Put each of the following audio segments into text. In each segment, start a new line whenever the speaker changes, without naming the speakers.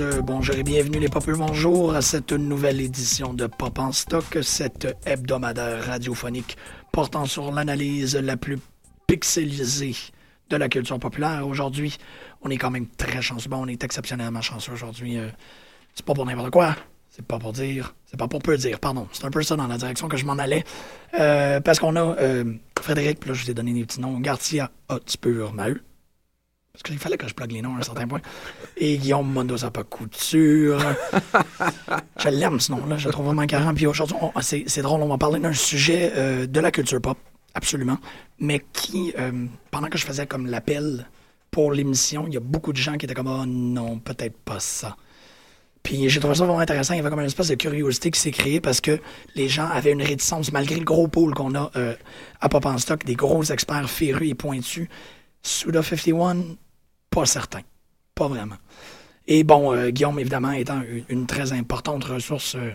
Euh, bonjour et bienvenue les popeux, bonjour à cette nouvelle édition de Pop en stock, cette hebdomadaire radiophonique portant sur l'analyse la plus pixelisée de la culture populaire. Aujourd'hui, on est quand même très chanceux, bon, on est exceptionnellement chanceux aujourd'hui. euh, c'est pas pour n'importe quoi, c'est pas pour dire, c'est pas pour peu dire, pardon, c'est un peu ça dans la direction que je m'en allais, Euh, parce qu'on a Frédéric, là je vous ai donné des petits noms, Garcia Hotspur Maheu, parce qu'il fallait que je plug les noms à un certain point. Et Guillaume Mendoza pas couture. je l'aime ce nom-là, je le trouve vraiment carré. Puis aujourd'hui, c'est drôle, on va parler d'un sujet euh, de la culture pop, absolument, mais qui, euh, pendant que je faisais comme l'appel pour l'émission, il y a beaucoup de gens qui étaient comme « Oh non, peut-être pas ça ». Puis j'ai trouvé ça vraiment intéressant. Il y avait comme une espèce de curiosité qui s'est créée parce que les gens avaient une réticence, malgré le gros pool qu'on a euh, à Pop en Stock, des gros experts férus et pointus. Suda 51, pas certain. Pas vraiment. Et bon, euh, Guillaume, évidemment, étant une, une très importante ressource euh,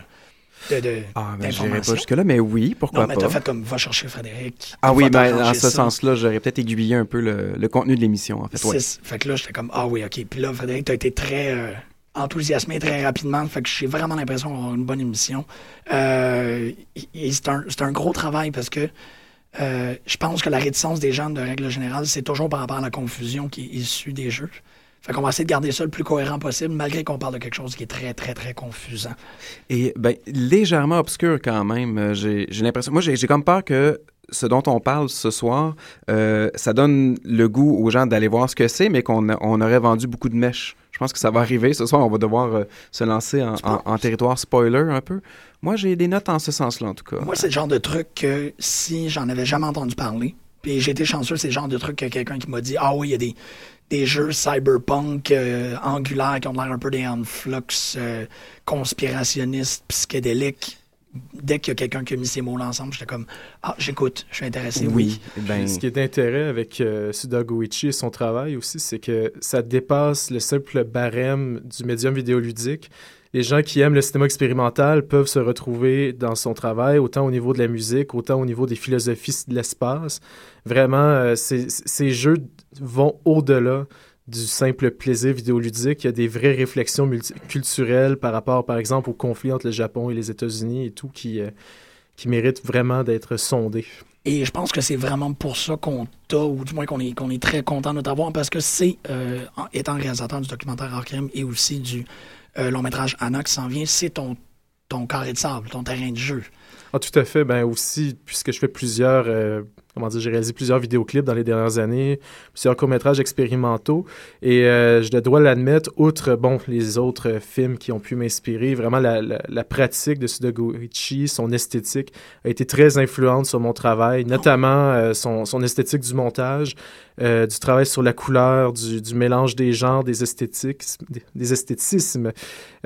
de, de
Ah, ben, pas jusque-là, mais oui, pourquoi
Non, mais
pas.
t'as fait comme va chercher Frédéric.
Ah oui, ben, dans ce sens-là, j'aurais peut-être aiguillé un peu le, le contenu de l'émission, en fait. ouais.
Fait que là, j'étais comme, ah oui, OK. Puis là, Frédéric, t'as été très euh, enthousiasmé très rapidement. Fait que j'ai vraiment l'impression d'avoir une bonne émission. Euh, c'est un, c'est un gros travail parce que euh, je pense que la réticence des gens, de règle générale, c'est toujours par rapport à la confusion qui est issue des jeux. Fait qu'on va essayer de garder ça le plus cohérent possible, malgré qu'on parle de quelque chose qui est très, très, très confusant.
Et ben, légèrement obscur quand même. euh, J'ai l'impression. Moi, j'ai comme peur que ce dont on parle ce soir, euh, ça donne le goût aux gens d'aller voir ce que c'est, mais qu'on on aurait vendu beaucoup de mèches. Je pense que ça va arriver. Ce soir, on va devoir euh, se lancer en, en- en territoire spoiler un peu. Moi, j'ai des notes en ce sens-là, en tout cas.
Moi, c'est le genre de truc que si j'en avais jamais entendu parler, puis j'ai été chanceux, c'est le genre de truc que quelqu'un qui m'a dit Ah oui, il y a des, des jeux cyberpunk euh, angulaires qui ont l'air un peu des flux conspirationnistes, psychédéliques. Dès qu'il y a quelqu'un qui a mis ces mots-là ensemble, j'étais comme Ah, j'écoute, je suis intéressé.
oui. Ben,
Ce qui est d'intérêt avec euh, Suda Goichi et son travail aussi, c'est que ça dépasse le simple barème du médium vidéoludique. Les gens qui aiment le cinéma expérimental peuvent se retrouver dans son travail, autant au niveau de la musique, autant au niveau des philosophies de l'espace. Vraiment, euh, ces, jeux vont au-delà du simple plaisir vidéoludique. Il y a des vraies réflexions culturelles par rapport, par exemple, au conflit entre le Japon et les États-Unis et tout, qui, euh, qui méritent vraiment d'être sondées.
Et je pense que c'est vraiment pour ça qu'on t'a, ou du moins qu'on est, est très content de t'avoir, parce que c'est, euh, étant réalisateur du documentaire Crime et aussi du euh, long métrage Anna qui s'en vient, c'est ton, ton carré de sable, ton terrain de jeu.
Ah, tout à fait. Ben aussi, puisque je fais plusieurs, euh, comment dire, j'ai réalisé plusieurs vidéoclips dans les dernières années, plusieurs courts-métrages expérimentaux, et euh, je dois l'admettre, outre, bon, les autres films qui ont pu m'inspirer, vraiment la, la, la pratique de Sudagoichi, son esthétique, a été très influente sur mon travail, notamment euh, son, son esthétique du montage, euh, du travail sur la couleur, du, du mélange des genres, des esthétiques, des, des esthétismes.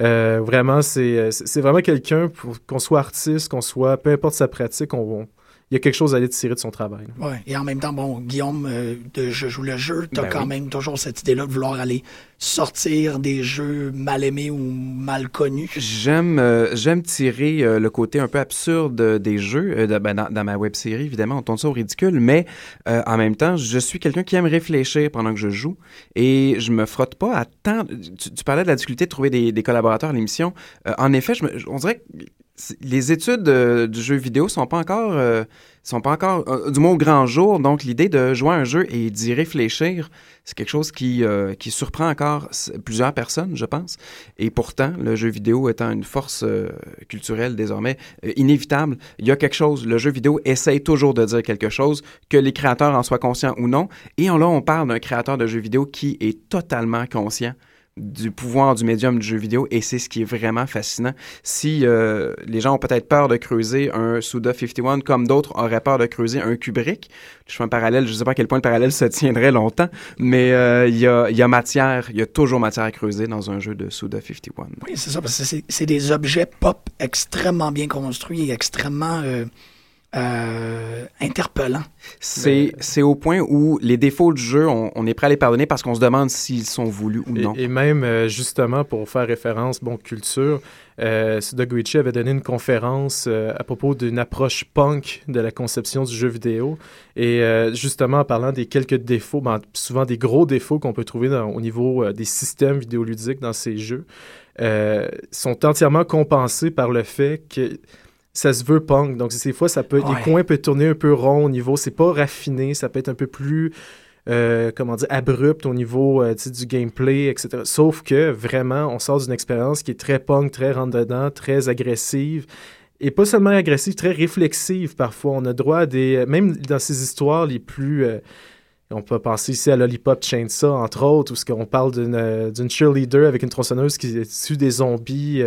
Euh, vraiment, c'est vraiment quelqu'un, qu'on soit artiste, qu'on soit, peu importe sa pratique, on, on- il y a quelque chose à aller tirer de son travail.
Ouais. Et en même temps, bon, Guillaume, euh, de Je joue le jeu, t'as
Ben
quand
oui.
même toujours cette idée-là de vouloir aller sortir des jeux mal aimés ou mal connus.
J'aime euh, j'aime tirer euh, le côté un peu absurde des jeux. euh, de- ben, dans, dans ma web série, évidemment, on tourne ça au ridicule, mais euh, en même temps, je suis quelqu'un qui aime réfléchir pendant que je joue et je me frotte pas à tant. Tu, tu parlais de la difficulté de trouver des, des collaborateurs à l'émission. Euh, en effet, je me- on dirait que les études euh, du jeu vidéo sont pas encore, euh, sont pas encore, euh, du moins au grand jour. Donc, l'idée de jouer à un jeu et d'y réfléchir, c'est quelque chose qui, qui surprend encore plusieurs personnes, je pense. Et pourtant, le jeu vidéo étant une force culturelle désormais inévitable, il y a quelque chose. Le jeu vidéo essaye toujours de dire quelque chose, que les créateurs en soient conscients ou non. Et là, on parle d'un créateur de jeux vidéo qui est totalement conscient du pouvoir du médium du jeu vidéo et c'est ce qui est vraiment fascinant. Si euh, les gens ont peut-être peur de creuser un Suda 51 comme d'autres auraient peur de creuser un Kubrick, je fais un parallèle, je ne sais pas à quel point le parallèle se tiendrait longtemps, mais euh, il y, a, y a matière, il y a toujours matière à creuser dans un jeu de Suda 51.
Oui, c'est ça, parce que c'est des objets pop extrêmement bien construits et extrêmement euh, euh, interpellants.
C'est c'est au point où les défauts du jeu, on, on est prêt à les pardonner parce qu'on se demande s'ils sont voulus ou non.
Et, et même, euh, justement, pour faire référence, bon, culture, euh, Suda Goichi avait donné une conférence euh, à propos d'une approche punk de la conception du jeu vidéo. Et euh, justement, en parlant des quelques défauts, ben, souvent des gros défauts qu'on peut trouver dans- au niveau euh, des systèmes vidéoludiques dans ces jeux, euh, sont entièrement compensés par le fait que ça se veut punk. Donc, des fois, ça peut,
Ouais.
les coins peuvent tourner un peu rond au niveau, c'est pas raffiné, ça peut être un peu plus euh, comment dire, abrupt au niveau euh, du gameplay, etc. Sauf que vraiment, on sort d'une expérience qui est très punk, très rentre-dedans, très agressive. Et pas seulement agressive, très réflexive parfois. On a droit à des. Même dans ces histoires les plus. euh, on peut penser ici à Lollipop Chainsaw, entre autres, où qu'on parle d'une euh, d'une cheerleader avec une tronçonneuse qui tue des zombies.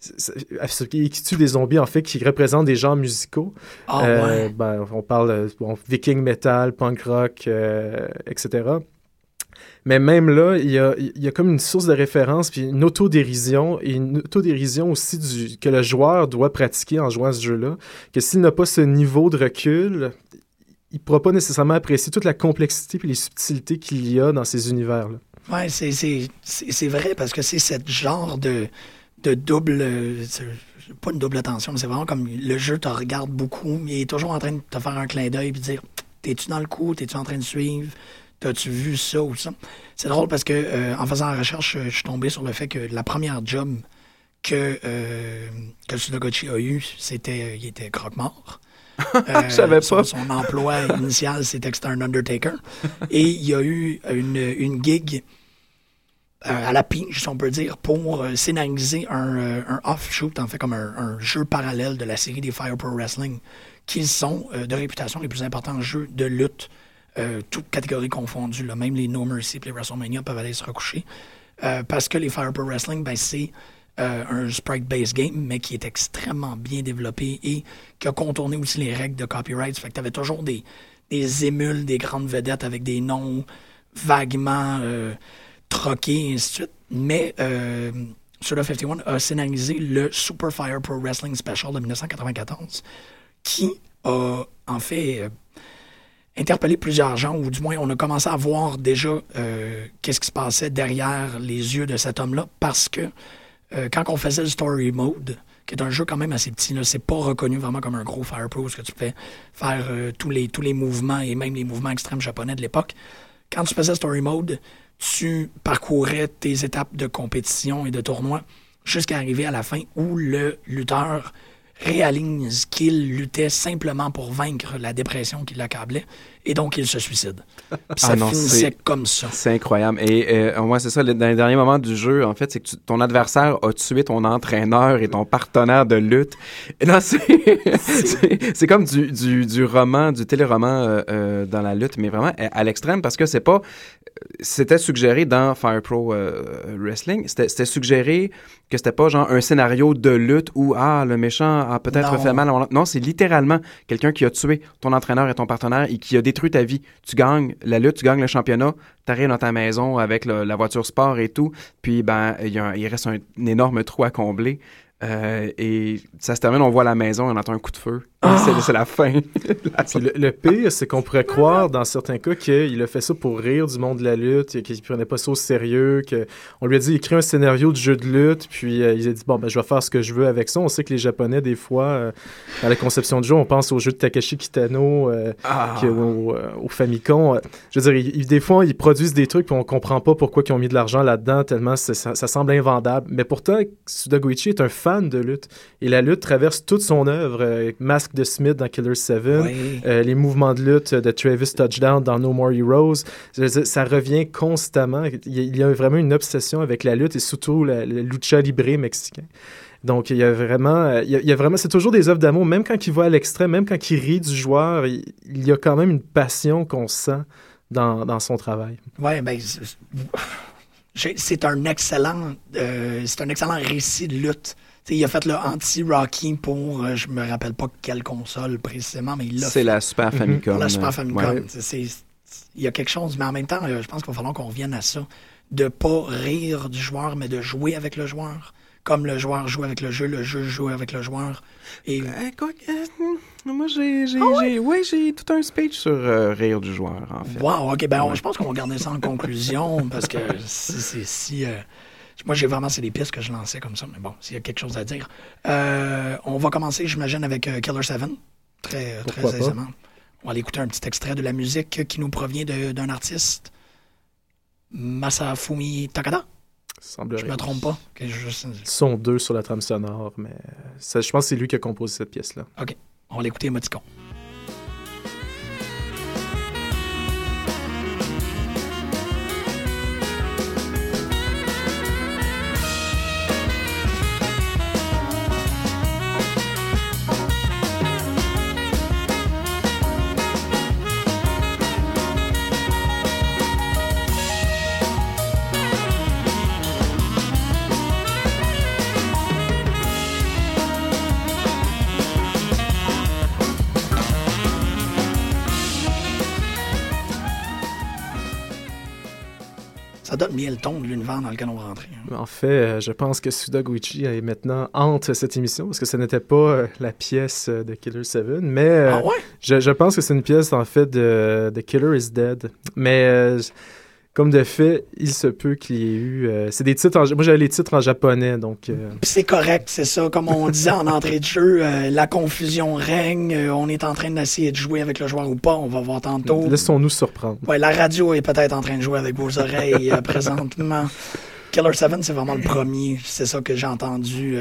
Qui tue des zombies, en fait, qui représentent des genres musicaux.
Ah
Euh,
ouais.
ben, on parle bon, viking metal, punk rock, euh, etc. Mais même là, il y a, il y a comme une source de référence, puis une autodérision, et une autodérision aussi du, que le joueur doit pratiquer en jouant à ce jeu-là, que s'il n'a pas ce niveau de recul, il ne pourra pas nécessairement apprécier toute la complexité et les subtilités qu'il y a dans ces univers-là.
C'est- c'est vrai parce que c'est ce genre de, de double. euh, Pas une double attention, mais c'est vraiment comme le jeu te regarde beaucoup, mais il est toujours en train de te faire un clin d'œil et dire T'es-tu dans le coup T'es-tu en train de suivre T'as-tu vu ça ou ça? C'est drôle parce que euh, en faisant la recherche, euh, je suis tombé sur le fait que la première job que, euh, que a eu, c'était euh, il était croque-mort. Euh,
Je savais
son-
pas.
Son, emploi initial, c'était que c'était un Undertaker. Et il y a eu une, une gig euh, à la pinche, si on peut dire, pour euh, scénariser un, euh, un offshoot, en fait, comme un, un jeu parallèle de la série des Fire Pro Wrestling, qui sont euh, de réputation les plus importants jeux de lutte, euh, toutes catégories confondues. Là. Même les No Mercy et les WrestleMania peuvent aller se recoucher. Euh, parce que les Fire Pro Wrestling, ben, c'est euh, un sprite-based game, mais qui est extrêmement bien développé et qui a contourné aussi les règles de copyright. Fait que tu avais toujours des, des émules, des grandes vedettes avec des noms vaguement euh, troqués, et ainsi de suite. Mais euh, Suda 51 a scénarisé le Super Fire Pro Wrestling Special de 1994, qui a en fait euh, interpellé plusieurs gens, ou du moins on a commencé à voir déjà euh, qu'est-ce qui se passait derrière les yeux de cet homme-là, parce que euh, quand on faisait le Story Mode, qui est un jeu quand même assez petit, c'est pas reconnu vraiment comme un gros Fire Pro, parce que tu fais faire tous, les, tous les mouvements et même les mouvements extrêmes japonais de l'époque. Quand tu faisais Story Mode, tu parcourais tes étapes de compétition et de tournoi jusqu'à arriver à la fin où le lutteur réalise qu'il luttait simplement pour vaincre la dépression qui l'accablait et donc il se suicide. Puis ça
Ah non,
finissait
c'est-
comme ça.
C'est incroyable. Et euh, moi, c'est ça, le- dans les derniers moments du jeu, en fait, c'est que tu- ton adversaire a tué ton entraîneur et ton partenaire de lutte. Et là, c'est comme du, du, du roman, du téléroman euh, euh, dans la lutte, mais vraiment à, à l'extrême parce que c'est pas. C'était suggéré dans Fire Pro euh, Wrestling, c'était c'était suggéré que c'était pas genre un scénario de lutte où ah le méchant a peut-être
Non.
fait mal. à- Non, c'est littéralement quelqu'un qui a tué ton entraîneur et ton partenaire et qui a détruit ta vie. Tu gagnes la lutte, tu gagnes le championnat, t'arrives dans ta maison avec la voiture sport et tout, puis ben il reste un, énorme trou à combler. Euh, et ça se termine, on voit la maison, on entend un coup de feu. C'est c'est la fin. La
Puis le, le pire, c'est qu'on pourrait croire dans certains cas qu'il a fait ça pour rire du monde de la lutte, qu'il prenait pas ça au sérieux, qu'on lui a dit écris un scénario de jeu de lutte, puis euh, il a dit bon ben je vais faire ce que je veux avec ça. On sait que les Japonais des fois euh, dans la conception de jeu, on pense au jeu de Takashi Kitano, euh,
Ah.
qui- au, euh, au Famicom. Euh, Je veux dire, des fois ils produisent des trucs puis on comprend pas pourquoi ils ont mis de l'argent là-dedans tellement ça, ça semble invendable. Mais pourtant, Suda Goichi est un fan de lutte. Et la lutte traverse toute son œuvre. De Smith dans Killer 7,
Oui.
euh, les mouvements de lutte de Travis Touchdown dans No More Heroes. Dire, Ça revient constamment. Il y a- vraiment une obsession avec la lutte et surtout la- le lucha libre mexicain. Donc, il y a vraiment, euh, il y a, il y a vraiment, c'est toujours des œuvres d'amour, même quand il va à l'extrême, même quand il rit du joueur, il, il y a quand même une passion qu'on sent dans, dans son travail.
Ouais, ben, c'est un excellent, euh, c'est un excellent récit de lutte. Il a fait le anti-Rocky pour, euh, je me rappelle pas quelle console précisément, mais il l'a
C'est la Super Famicom.
la Super
euh,
Famicom.
ouais.
C'est- c'est- Il y a quelque chose, mais en même temps, euh, je pense qu'il va falloir qu'on revienne à ça, de pas rire du joueur, mais de jouer avec le joueur. Comme le joueur joue avec le jeu, le jeu joue avec le joueur. Et
Euh, quoi que, euh, moi, j'ai, j'ai,
Ah
j'ai- ouais, j'ai tout un speech sur euh, rire du joueur, en fait.
Wow, ok, ben on- je pense qu'on va garder ça en conclusion parce que si c'est si. Moi, j'ai vraiment, c'est des pistes que je lançais comme ça, mais bon, s'il y a quelque chose à dire. Euh, on va commencer, j'imagine, avec euh, Killer 7, très, euh, très aisément. On va aller écouter un petit extrait de la musique qui nous provient d'un artiste, Masafumi Takada. Je me trompe pas. je-
Ils sont deux sur la trame sonore, mais ça, je pense que c'est lui qui a composé cette pièce-là.
on va l'écouter émoticon. Ça donne bien le ton de l'univers dans lequel on va rentrer. hein.
En fait, euh, je pense que Suda Goichi est maintenant hante cette émission parce que ce n'était pas euh, la pièce euh, de Killer 7, mais
ah ouais?
je, je pense que c'est une pièce en fait de, de Killer is Dead. Mais comme de fait, il se peut qu'il y ait eu. euh, c'est des titres. En, moi, j'avais les titres en japonais, donc. euh,
c'est correct, c'est ça. Comme on disait en entrée de jeu, euh, la confusion règne. on est en train d'essayer de jouer avec le joueur ou pas. On va voir tantôt.
Laissons-nous surprendre.
Ouais, la radio est peut-être en train de jouer avec vos oreilles présentement. Killer 7, c'est vraiment le premier. C'est ça que j'ai entendu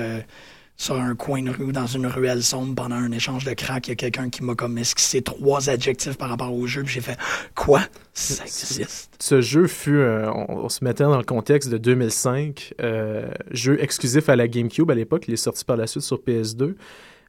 sur un coin de rue, dans une ruelle sombre, pendant un échange de crack. Il y a quelqu'un qui m'a comme esquissé trois adjectifs par rapport au jeu. Puis j'ai fait Quoi? Ça existe
Ce jeu fut, euh, on, se mettait dans le contexte de 2005, euh, jeu exclusif à la GameCube à l'époque, il est sorti par la suite sur PS2.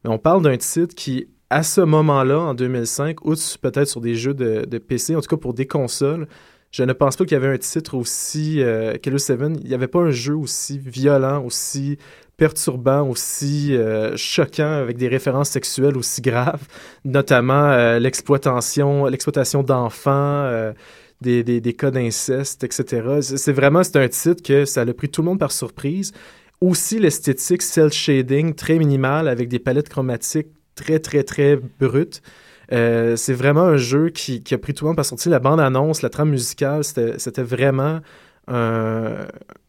Mais on parle d'un titre qui, à ce moment-là, en 2005, outre peut-être sur des jeux de, de PC, en tout cas pour des consoles, je ne pense pas qu'il y avait un titre aussi, euh, Killer 7, il n'y avait pas un jeu aussi violent, aussi perturbant, aussi euh, choquant, avec des références sexuelles aussi graves, notamment euh, l'exploitation, l'exploitation d'enfants, euh, des, des, cas d'inceste, etc. C'est vraiment, c'est un titre que ça a pris tout le monde par surprise. Aussi l'esthétique cel shading très minimale avec des palettes chromatiques très, très, très brutes. C'est vraiment un jeu qui, qui a pris tout le monde par sortie. La bande-annonce, la trame musicale, c'était vraiment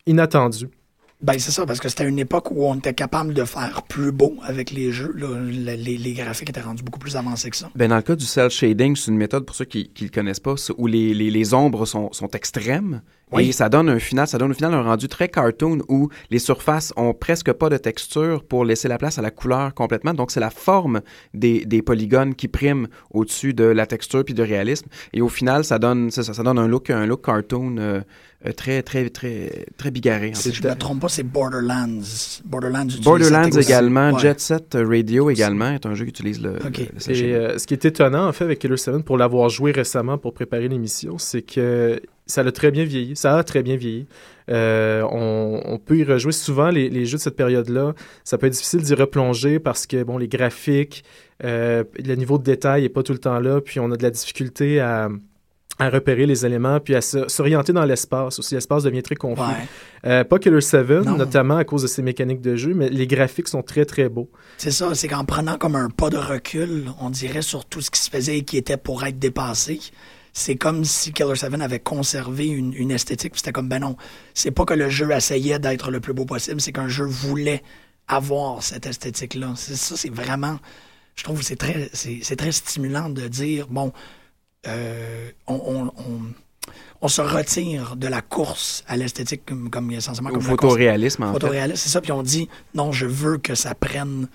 inattendu.
Ben, c'est ça, parce que c'était une époque où on était capable de faire plus beau avec les jeux. là. Le- les, les graphiques étaient rendus beaucoup plus avancés que ça.
Ben, dans le cas du cel shading, c'est une méthode pour ceux qui ne le connaissent pas, où les, les, les ombres sont, sont extrêmes.
Oui.
Et ça donne un final, ça donne au final un rendu très cartoon où les surfaces ont presque pas de texture pour laisser la place à la couleur complètement. Donc c'est la forme des, des polygones qui prime au-dessus de la texture puis du réalisme. Et au final, ça donne, ça, ça donne un look, un look cartoon euh, euh, très, très, très, très bigarré. en
Si
fait.
je me trompe pas, c'est Borderlands. Borderlands,
Borderlands également,
Ouais.
Jet Set Radio également est un jeu qui utilise le,
Ok.
le
Et euh, ce qui est étonnant, en fait, avec Killer 7, pour l'avoir joué récemment pour préparer l'émission, c'est que ça a très bien vieilli. Ça a très bien vieilli. Euh, on, on peut y rejouer souvent les, les jeux de cette période-là. Ça peut être difficile d'y replonger parce que, bon, les graphiques, euh, le niveau de détail n'est pas tout le temps là, puis on a de la difficulté à à repérer les éléments, puis à s'orienter dans l'espace. Aussi, l'espace devient très confus.
Ouais.
Euh, pas Killer 7,
Non.
notamment à cause de ses mécaniques de jeu, mais les graphiques sont très, très beaux.
C'est ça, c'est qu'en prenant comme un pas de recul, on dirait sur tout ce qui se faisait et qui était pour être dépassé, c'est comme si Killer 7 avait conservé une, une esthétique, puis c'était comme, ben non, c'est pas que le jeu essayait d'être le plus beau possible, c'est qu'un jeu voulait avoir cette esthétique-là. C'est ça, c'est vraiment, je trouve que c'est très, c'est c'est très stimulant de dire, bon, euh, on, on- on- on se retire de la course à l'esthétique comme, comme essentiellement
Au
comme
photoréalisme, en fait.
c'est ça. Puis on dit, non, je veux que ça prenne,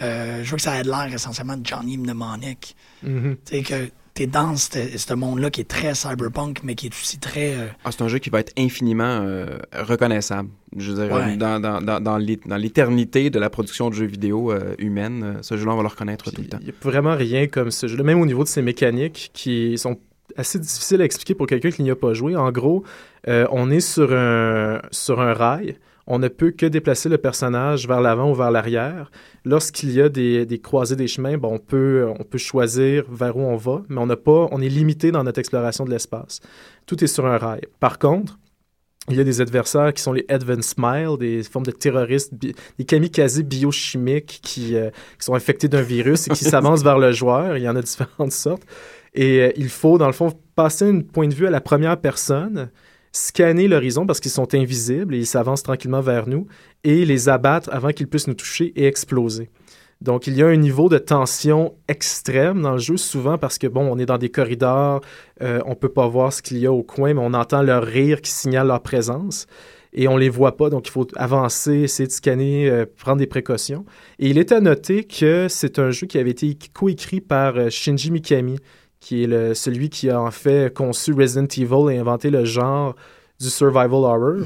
euh, je veux que ça ait l'air essentiellement de Johnny Mnemonic.
Mhm.
Tu sais, que t'es dans ce monde-là qui est très cyberpunk, mais qui est aussi très... euh,
Ah, c'est un jeu qui va être infiniment euh, reconnaissable. Je veux dire,
Ouais.
dans, dans, dans, dans l'é- dans l'éternité de la production de jeux vidéo euh, humaine, euh, ce jeu-là, on va le reconnaître tout le temps.
Il n'y a vraiment rien comme ce jeu Même au niveau de ses mécaniques qui sont assez difficiles à expliquer pour quelqu'un qui n'y a pas joué. En gros, euh, on est sur un, sur un rail. On ne peut que déplacer le personnage vers l'avant ou vers l'arrière. Lorsqu'il y a des, des croisées des chemins, bon, on, peut, on peut choisir vers où on va, mais on n'a pas, on est limité dans notre exploration de l'espace. Tout est sur un rail. Par contre, il y a des adversaires qui sont les Advent Smile, des formes de terroristes, des kamikazes biochimiques qui, euh, qui sont infectés d'un virus et qui s'avancent vers le joueur. Il y en a différentes sortes. Et euh, il faut, dans le fond, passer un point de vue à la première personne, scanner l'horizon parce qu'ils sont invisibles et ils s'avancent tranquillement vers nous et les abattre avant qu'ils puissent nous toucher et exploser. Donc, il y a un niveau de tension extrême dans le jeu, souvent parce que, bon, on est dans des corridors, euh, on peut pas voir ce qu'il y a au coin, mais on entend leur rire qui signale leur présence et on les voit pas, donc il faut avancer, essayer de scanner, euh, prendre des précautions. Et il est à noter que c'est un jeu qui avait été coécrit par euh, Shinji Mikami, qui est le- celui qui a en fait conçu Resident Evil et inventé le genre du survival horror.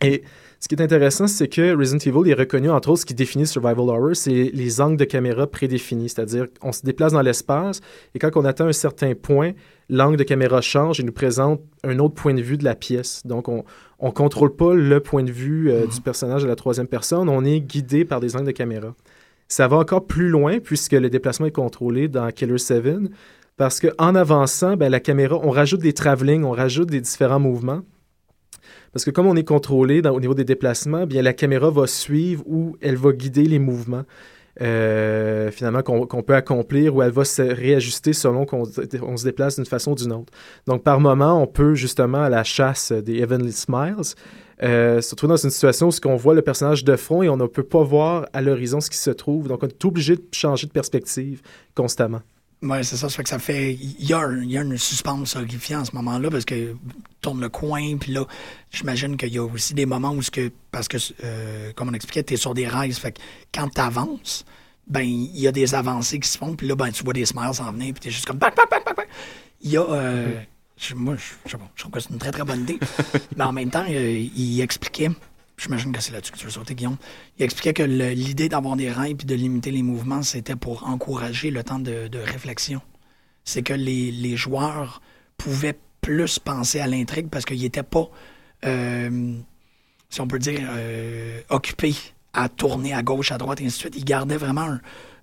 Et ce qui est intéressant, c'est que Resident Evil est reconnu, entre autres, ce qui définit survival horror, c'est les angles de caméra prédéfinis. C'est-à-dire, on se déplace dans l'espace et quand on atteint un certain point, l'angle de caméra change et nous présente un autre point de vue de la pièce. Donc, on ne contrôle pas le point de vue euh, du personnage à la troisième personne, on est guidé par des angles de caméra. Ça va encore plus loin puisque le déplacement est contrôlé dans Killer 7 parce qu'en avançant, ben, la caméra, on rajoute des travelling, on rajoute des différents mouvements. Parce que comme on est contrôlé au niveau des déplacements, bien la caméra va suivre ou elle va guider les mouvements. euh, finalement qu'on peut accomplir ou elle va se réajuster selon qu'on on se déplace d'une façon ou d'une autre. Donc par moment, on peut justement à la chasse des Heavenly Smiles euh, se retrouver dans une situation où qu'on voit le personnage de front et on ne peut pas voir à l'horizon ce qui se trouve. Donc on est obligé de changer de perspective constamment.
Ouais, c'est ça. Ça fait que ça fait. Il y a, un- il y a une suspense horrifiant à ce moment-là parce que tourne le coin, puis là, j'imagine qu'il y a aussi des moments où ce que. Parce que, euh, comme on expliquait, t'es sur des rails. Fait que quand t'avances, ben, il y a des avancées qui se font, puis là, ben, tu vois des smiles s'en venir, puis t'es juste comme. Bac, bac, bac, bac, bac. Il y a. euh, moi, je, je je trouve que c'est une très, très bonne idée. Mais en même temps, euh, il expliquait. J'imagine que c'est là-dessus que tu veux sauter, Guillaume. Il expliquait que l'idée d'avoir des rails puis de limiter les mouvements, c'était pour encourager le temps de, réflexion. C'est que les, joueurs pouvaient plus penser à l'intrigue parce qu'ils n'étaient pas, euh, si on peut dire, euh, occupés à tourner à gauche, à droite, et ainsi de suite. Ils gardaient vraiment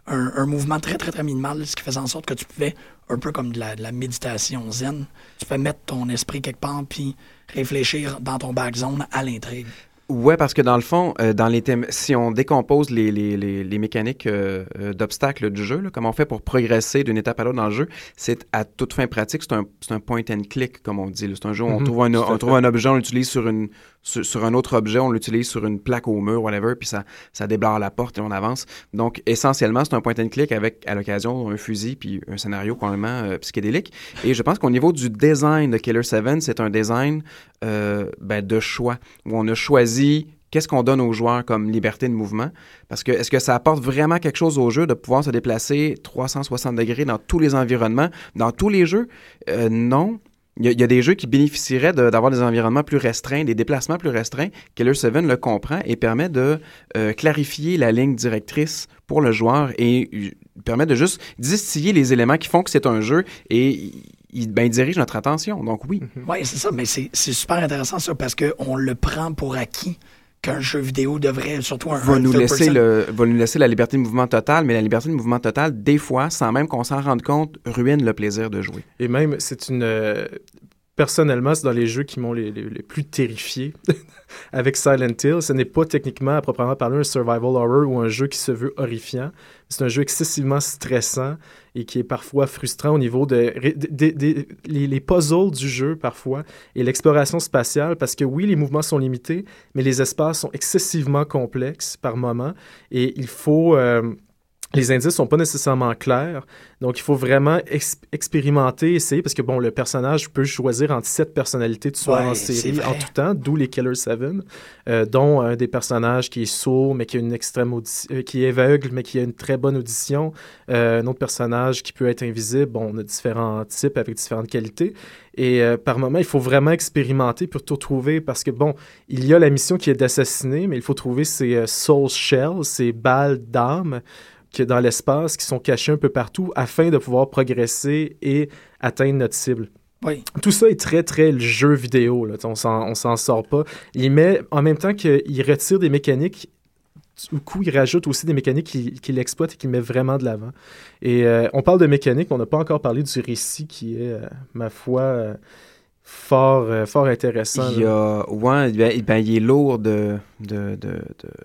un, mouvement très, très, très minimal, ce qui faisait en sorte que tu pouvais, un peu comme de la, méditation zen, tu peux mettre ton esprit quelque part puis réfléchir dans ton back zone à l'intrigue.
Ouais, parce que dans le fond, euh, dans les thèmes, si on décompose les, les, les, les mécaniques euh, euh, d'obstacles du jeu, là, comment on fait pour progresser d'une étape à l'autre dans le jeu, c'est à toute fin pratique, c'est un, c'est un point and click, comme on dit. C'est un jeu où on
Mhm,
trouve, un, on trouve un objet, on l'utilise sur, une, sur, un autre objet, on l'utilise sur une plaque au mur, whatever, puis ça, ça débarre la porte et on avance. Donc, essentiellement, c'est un point and click avec, à l'occasion, un fusil puis un scénario complètement euh, psychédélique. Et je pense qu'au niveau du design de Killer 7, c'est un design euh, ben, de choix, où on a choisi qu'est-ce qu'on donne aux joueurs comme liberté de mouvement. Parce que est-ce que ça apporte vraiment quelque chose au jeu de pouvoir se déplacer 360 degrés dans tous les environnements, dans tous les jeux? Euh, non. Il y, a, des jeux qui bénéficieraient d'avoir des environnements plus restreints, des déplacements plus restreints. Killer 7 le comprend et permet de euh, clarifier la ligne directrice pour le joueur et euh, permet de juste distiller les éléments qui font que c'est un jeu et il, ben, dirige notre attention. Donc oui.
Oui, c'est ça, mais c'est super intéressant ça parce qu'on le prend pour acquis qu'un jeu vidéo devrait, surtout un
va nous laisser le va nous laisser la liberté de mouvement totale, mais la liberté de mouvement totale, des fois, sans même qu'on s'en rende compte, ruine le plaisir de jouer.
Et même, c'est une. euh, personnellement, c'est dans les jeux qui m'ont les, les- les plus terrifié. Avec Silent Hill, ce n'est pas techniquement, à proprement parler, un survival horror ou un jeu qui se veut horrifiant. C'est un jeu excessivement stressant et qui est parfois frustrant au niveau de, de- de- les puzzles du jeu parfois et l'exploration spatiale parce que oui, les mouvements sont limités, mais les espaces sont excessivement complexes par moment et il faut euh, les indices sont pas nécessairement clairs. Donc, il faut vraiment ex- expérimenter, essayer, parce que, bon, le personnage peut choisir entre sept personnalités de tueurs
Ouais,
en série en tout temps, d'où les Killer Seven, euh, dont un des personnages qui est sourd, mais qui a une extrême euh, qui est aveugle, mais qui a une très bonne audition. Euh, un autre personnage qui peut être invisible. Bon, on a différents types avec différentes qualités. Et euh, par moment, il faut vraiment expérimenter pour tout trouver, parce que, bon, il y a la mission qui est d'assassiner, mais il faut trouver ces euh, soul shells, ces balles d'âme qui dans l'espace, qui sont cachés un peu partout, afin de pouvoir progresser et atteindre notre cible.
Oui.
Tout ça est très, très le jeu vidéo. Là. On s'en, sort pas. Il met, en même temps qu'il retire des mécaniques, du coup, il rajoute aussi des mécaniques qu'il, qu'il exploite et qu'il met vraiment de l'avant. Et euh, on parle de mécanique, mais on n'a pas encore parlé du récit qui est, euh, ma foi, euh, fort, euh, fort intéressant.
Il y a, ouais, ben, ben, il est lourd de, de, de, de-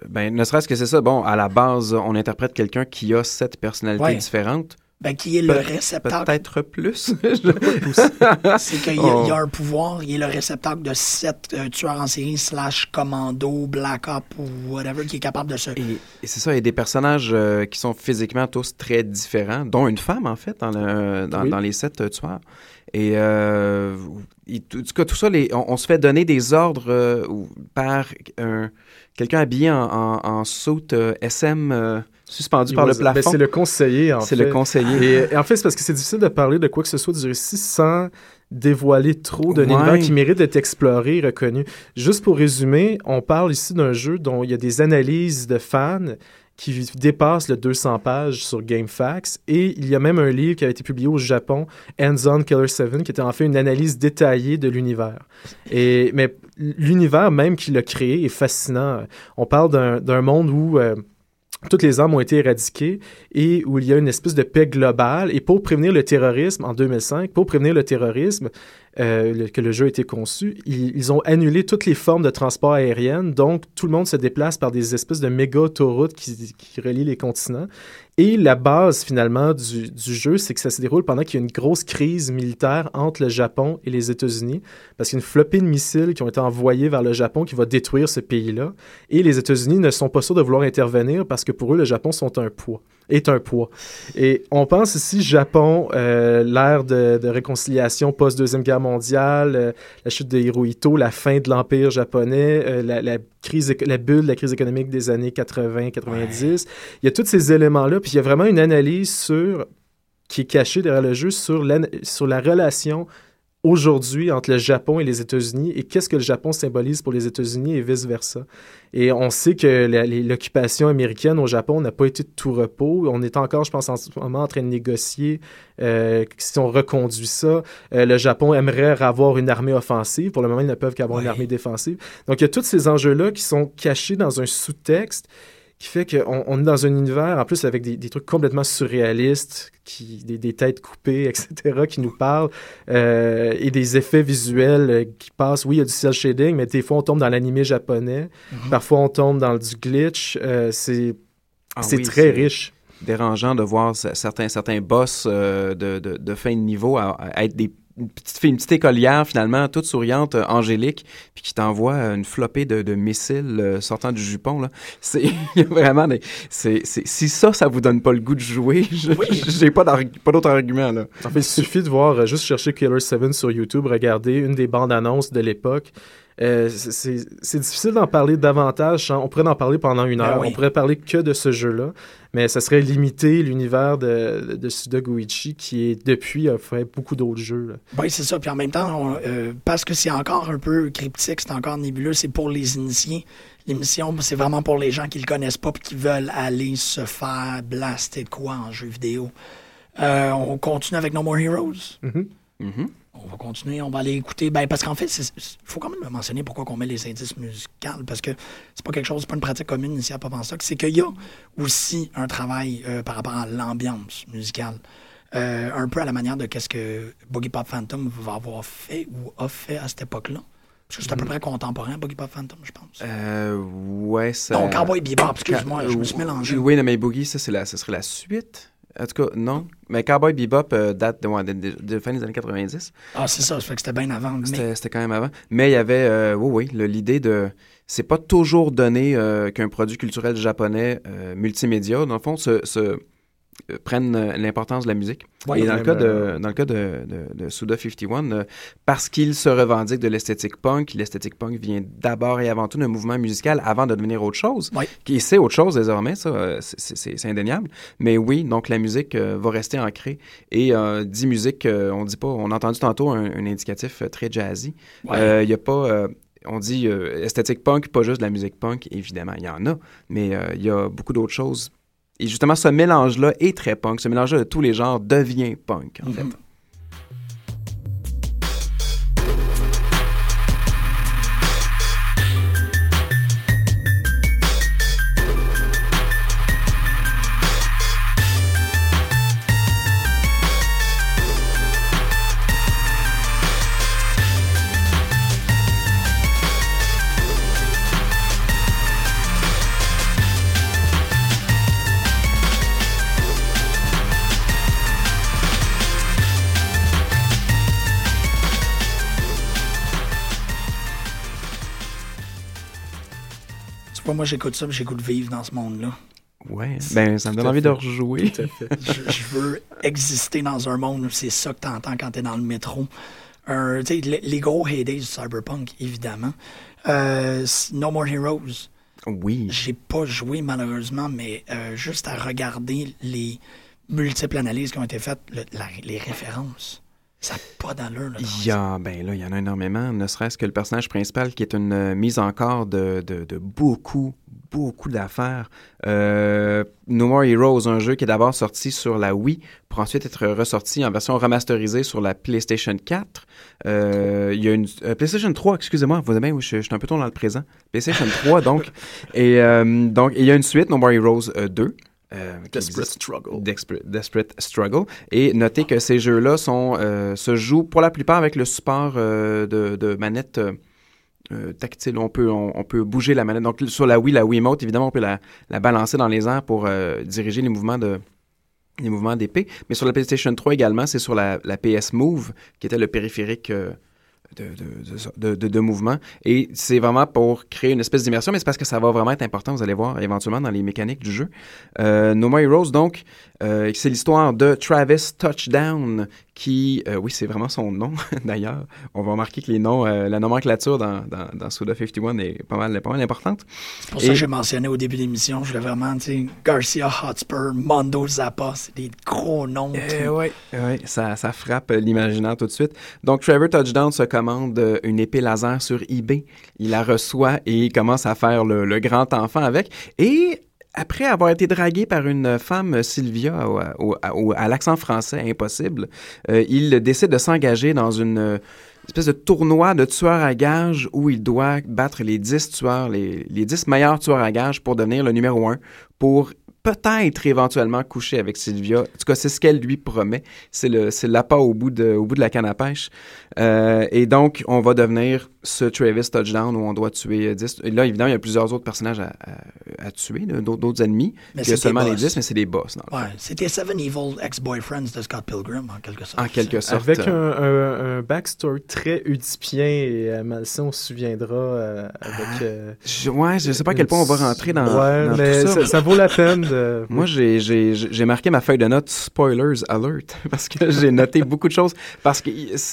ben, ne serait-ce que c'est ça. Bon, à la base, on interprète quelqu'un qui a sept personnalités
Ouais.
différentes.
Ben, qui est le réceptacle.
Peut-être plus.
C'est qu'il y, a-
Oh.
il y a un pouvoir, il est le réceptacle de sept euh, tueurs en série slash commando, black op ou whatever, qui est capable de se...
Et, et c'est ça, il y a des personnages euh, qui sont physiquement tous très différents, dont une femme, en fait, dans, le- dans,
Oui.
dans les sept euh, tueurs. Et euh, il- tout- tout ça, les- on, on se fait donner des ordres euh, par un- quelqu'un habillé en, en, en soute euh, SM suspendu par le
Ben,
plafond.
c'est le conseiller, en
C'est
fait.
le conseiller.
Et, et en fait, c'est parce que c'est difficile de parler de quoi que ce soit du récit sans dévoiler trop d'un
Ouais.
univers qui mérite d'être exploré, reconnu. Juste pour résumer, on parle ici d'un jeu dont il y a des analyses de fans qui dépassent le 200 pages sur GameFAQs et il y a même un livre qui a été publié au Japon, Hands on Killer 7, qui était en fait une analyse détaillée de l'univers. Et mais l'univers même qu'il a créé est fascinant. On parle d'un d'un monde où euh, toutes les armes ont été éradiquées et où il y a une espèce de paix globale. Et pour prévenir le terrorisme, en 2005, pour prévenir le terrorisme, euh, le- que le jeu a été conçu, ils, ils ont annulé toutes les formes de transport aérien. Donc, tout le monde se déplace par des espèces de méga autoroutes qui, qui relient les continents. Et la base, finalement, du, du jeu, c'est que ça se déroule pendant qu'il y a une grosse crise militaire entre le Japon et les États-Unis, parce qu'il y a une flopée de missiles qui ont été envoyés vers le Japon qui va détruire ce pays-là. Et les États-Unis ne sont pas sûrs de vouloir intervenir parce que pour eux, le Japon sont un poids, est un poids. Et on pense ici Japon, euh, l'ère de, de réconciliation post-deuxième guerre mondiale, euh, la chute de Hirohito, la fin de l'empire japonais, euh, la, la crise, la bulle, la crise économique des années 80-90. Il y a tous ces éléments-là, puis il y a vraiment une analyse sur qui est cachée derrière le jeu sur, l'an- sur la relation aujourd'hui entre le Japon et les États-Unis et qu'est-ce que le Japon symbolise pour les États-Unis et vice-versa. Et on sait que l'occupation américaine au Japon n'a pas été de tout repos. On est encore, je pense, en ce moment en train de négocier euh, si on reconduit ça. Euh, le Japon aimerait avoir une armée offensive. Pour le moment, ils ne peuvent qu'avoir une armée défensive. Donc, il y a tous ces enjeux-là qui sont cachés dans un sous-texte qui fait qu'on on est dans un univers, en plus, avec des, des trucs complètement surréalistes, qui, des, des têtes coupées, etc., qui nous parlent, euh, et des effets visuels euh, qui passent. Oui, il y a du cel shading, mais des fois, on tombe dans l'animé japonais.
Mhm.
Parfois, on tombe dans du glitch. Euh, c'est
Ah oui,
très riche.
dérangeant de voir certains, certains boss euh, de, de, de fin de niveau à, à être des une petite fille, une petite écolière finalement, toute souriante, euh, angélique, puis qui t'envoie euh, une flopée de, de missiles euh, sortant du jupon. Là. C'est vraiment des, c'est, c'est- si ça, ça vous donne pas le goût de jouer,
Oui.
j'ai pas, pas d'autre argument là.
En fait, il suffit de voir, euh, juste chercher Killer 7 sur YouTube, regarder une des bandes annonces de l'époque. Euh, c'est- difficile d'en parler davantage. hein. On pourrait en parler pendant une
Ben
heure.
oui.
On pourrait parler que de ce jeu-là. Mais ça serait limiter l'univers de, de Suda Goichi qui, est, depuis, a fait beaucoup d'autres jeux. là.
Oui, c'est ça. Puis en même temps, on- euh, parce que c'est encore un peu cryptique, c'est encore nébuleux, c'est pour les initiés. L'émission, c'est vraiment pour les gens qui le connaissent pas et qui veulent aller se faire blaster de quoi en jeu vidéo. Euh, on continue avec No More Heroes.
Mhm.
Mhm.
On va continuer, on va aller écouter. Ben, parce qu'en fait, il faut quand même mentionner pourquoi on met les indices musicaux, parce que c'est pas quelque chose, c'est pas une pratique commune ici à Pop en Stock. C'est qu'il y a aussi un travail euh, par rapport à l'ambiance musicale. Euh, un peu à la manière de qu'est-ce que Boogie Pop Phantom va avoir fait ou a fait à cette époque-là. Parce que c'est à peu près contemporain, Boogie Pop Phantom, je pense.
Euh, ouais, ça.
Donc, Cowboy Bebop, excuse-moi, je me suis mélangé.
Oui, non, mais Boogie, ça, c'est la, ce serait la suite. En tout cas, non. Mais Cowboy Bebop euh, date de, de, de- de fin des années 90.
Ah, c'est ça, ça fait que c'était bien avant. Mais
C'était c'était quand même avant. Mais il y avait, euh, oui, oui, l'idée de. C'est pas toujours donné euh, qu'un produit culturel japonais euh, multimédia, dans le fond, se, se, euh, prennent euh, l'importance de la musique.
Ouais,
et dans le, cas de,
euh,
dans le cas de, de, de Suda 51, euh, parce qu'il se revendique de l'esthétique punk, l'esthétique punk vient d'abord et avant tout d'un mouvement musical avant de devenir autre chose.
Ouais.
Qui c'est autre chose désormais, ça, euh, c'est- indéniable. Mais oui, donc la musique euh, va rester ancrée. Et euh, dit musique, euh, on dit pas, on a entendu tantôt un, un indicatif euh, très jazzy.
Ouais.
Euh, Il a pas. euh, on dit euh, esthétique punk, pas juste de la musique punk, évidemment, il y en a, mais euh, il y a beaucoup d'autres choses. Et justement, ce mélange-là est très punk. Ce mélange-là de tous les genres devient punk, en fait.
Mhm. Tu j'écoute ça, j'écoute vivre dans ce monde-là.
Ouais. Ben, ça me donne envie
fait.
de rejouer.
Je, je veux exister dans un monde où c'est ça que tu entends quand tu es dans le métro. Les, les gros heydays du cyberpunk, évidemment. Euh, no More Heroes.
Oui.
J'ai pas joué malheureusement, mais euh, juste à regarder les multiples analyses qui ont été faites, le- la- les références, ça n'a pas d'allure. Là,
Il y a, ben là, il y en a énormément, ne serait-ce que le personnage principal qui est une euh, mise en corps de, de, de beaucoup, beaucoup d'affaires. Euh, no More Heroes, un jeu qui est d'abord sorti sur la Wii pour ensuite être ressorti en version remasterisée sur la PlayStation 4. Euh, il y a une euh, PlayStation 3, excusez-moi, vous oui, je, je suis un peu trop dans le présent. PlayStation 3, donc. Et donc, il y a une suite, No More Heroes euh, 2. Euh,
Desperate. Struggle.
Desperate, Struggle. Et notez que ces jeux-là sont, euh, se jouent pour la plupart avec le support euh, de, de manette tactile. On peut, on, on peut bouger la manette. Donc sur la Wii, la Wiimote, évidemment, on peut la, la balancer dans les airs pour diriger les mouvements de les mouvements d'épée. Mais sur la PlayStation 3 également, c'est sur la, la PS Move, qui était le périphérique de, de, mouvement. Et c'est vraiment pour créer une espèce d'immersion, mais c'est parce que ça va vraiment être important, vous allez voir, éventuellement, dans les mécaniques du jeu. Euh, no More Heroes, donc, euh, c'est l'histoire de Travis Touchdown, qui, euh, oui, c'est vraiment son nom, d'ailleurs. On va remarquer que les noms, euh, la nomenclature dans, dans, dans Soda 51 est pas mal, pas mal importante.
C'est pour ça
Et-
que j'ai mentionné au début de l'émission, je voulais vraiment, tu sais, Garcia Hotspur, Mondo Zappa, c'est des gros noms. tu sais.
Eh ouais, ça, ça frappe euh, l'imaginaire tout de suite. Donc, Trevor Touchdown se commande euh, une épée laser sur eBay. Il la reçoit et il commence à faire le, le grand enfant avec. Et après avoir été dragué par une femme, Sylvia, au- à l'accent français impossible, euh, il décide de s'engager dans une euh, espèce de tournoi de tueurs à gages où il doit battre les 10 tueurs, les, les 10 meilleurs tueurs à gages pour devenir le numéro 1, pour peut-être éventuellement coucher avec Sylvia. En tout cas, c'est ce qu'elle lui promet. C'est le, c'est l'appât au bout de, au bout de la canne à pêche. Euh, et donc, on va devenir ce Travis Touchdown où on doit tuer euh, 10. Et là, évidemment, il y a plusieurs autres personnages à, à, à tuer, d'autres, d'autres ennemis.
Mais
Il y a
c'est
seulement les
boss.
10, mais c'est des boss. Dans le fond.
Ouais, c'était Seven Evil Ex-Boyfriends de Scott Pilgrim, en quelque sorte.
En quelque sorte.
Avec
euh,
un, un, un backstory très oedipien et euh, malsain, on se souviendra euh, avec... euh,
je, ouais, je sais pas à quel point on va rentrer dans,
ouais,
dans
mais
tout ça.
ça, ça vaut la peine de...
Moi, j'ai, j'ai, j'ai marqué ma feuille de notes spoilers alert parce que j'ai noté beaucoup de choses. Parce que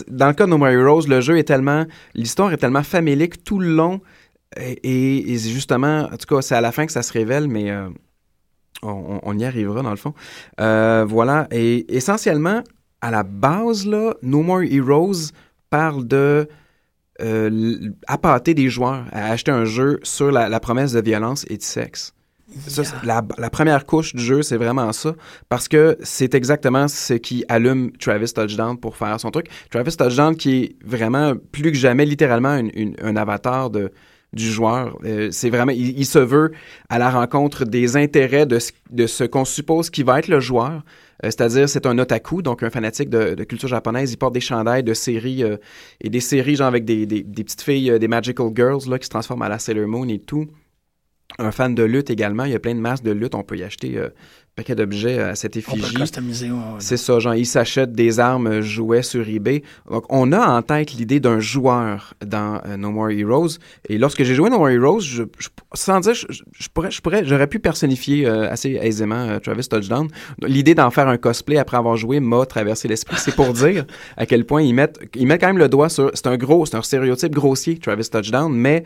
dans le cas de No More Heroes, le jeu est tellement, l'histoire est tellement famélique tout le long. Et, justement, en tout cas, c'est à la fin que ça se révèle, mais euh, on, y arrivera dans le fond. Euh, voilà. Et essentiellement, à la base, là, No More Heroes parle de euh, appâter des joueurs à acheter un jeu sur la, la promesse de violence et de sexe. Ça, la, la première couche du jeu, c'est vraiment ça, parce que c'est exactement ce qui allume Travis Touchdown pour faire son truc. Travis Touchdown qui est vraiment plus que jamais littéralement une- une- un avatar de, du joueur. Euh, c'est vraiment, il, il se veut à la rencontre des intérêts de ce, de ce qu'on suppose qui va être le joueur. Euh, C'est-à-dire, c'est un otaku, donc un fanatique de, de culture japonaise. Il porte des chandails de séries euh, et des séries genre avec des, des- des petites filles, des magical girls là, qui se transforment à la Sailor Moon et tout. Un fan de lutte également. Il y a plein de masques de lutte. On peut y acheter euh, un paquet d'objets à cette
On peut
effigie.
ouais, ouais.
C'est ça, genre, ils s'achètent des armes euh, jouets sur eBay. Donc, on a en tête l'idée d'un joueur dans euh, No More Heroes. Et lorsque j'ai joué No More Heroes, je, je- sans dire, je, je- pourrais, je pourrais, j'aurais pu personnifier euh, assez aisément euh, Travis Touchdown. L'idée d'en faire un cosplay après avoir joué m'a traversé l'esprit. C'est pour dire à quel point ils mettent, ils mettent quand même le doigt sur. C'est un gros, c'est un stéréotype grossier, Travis Touchdown, mais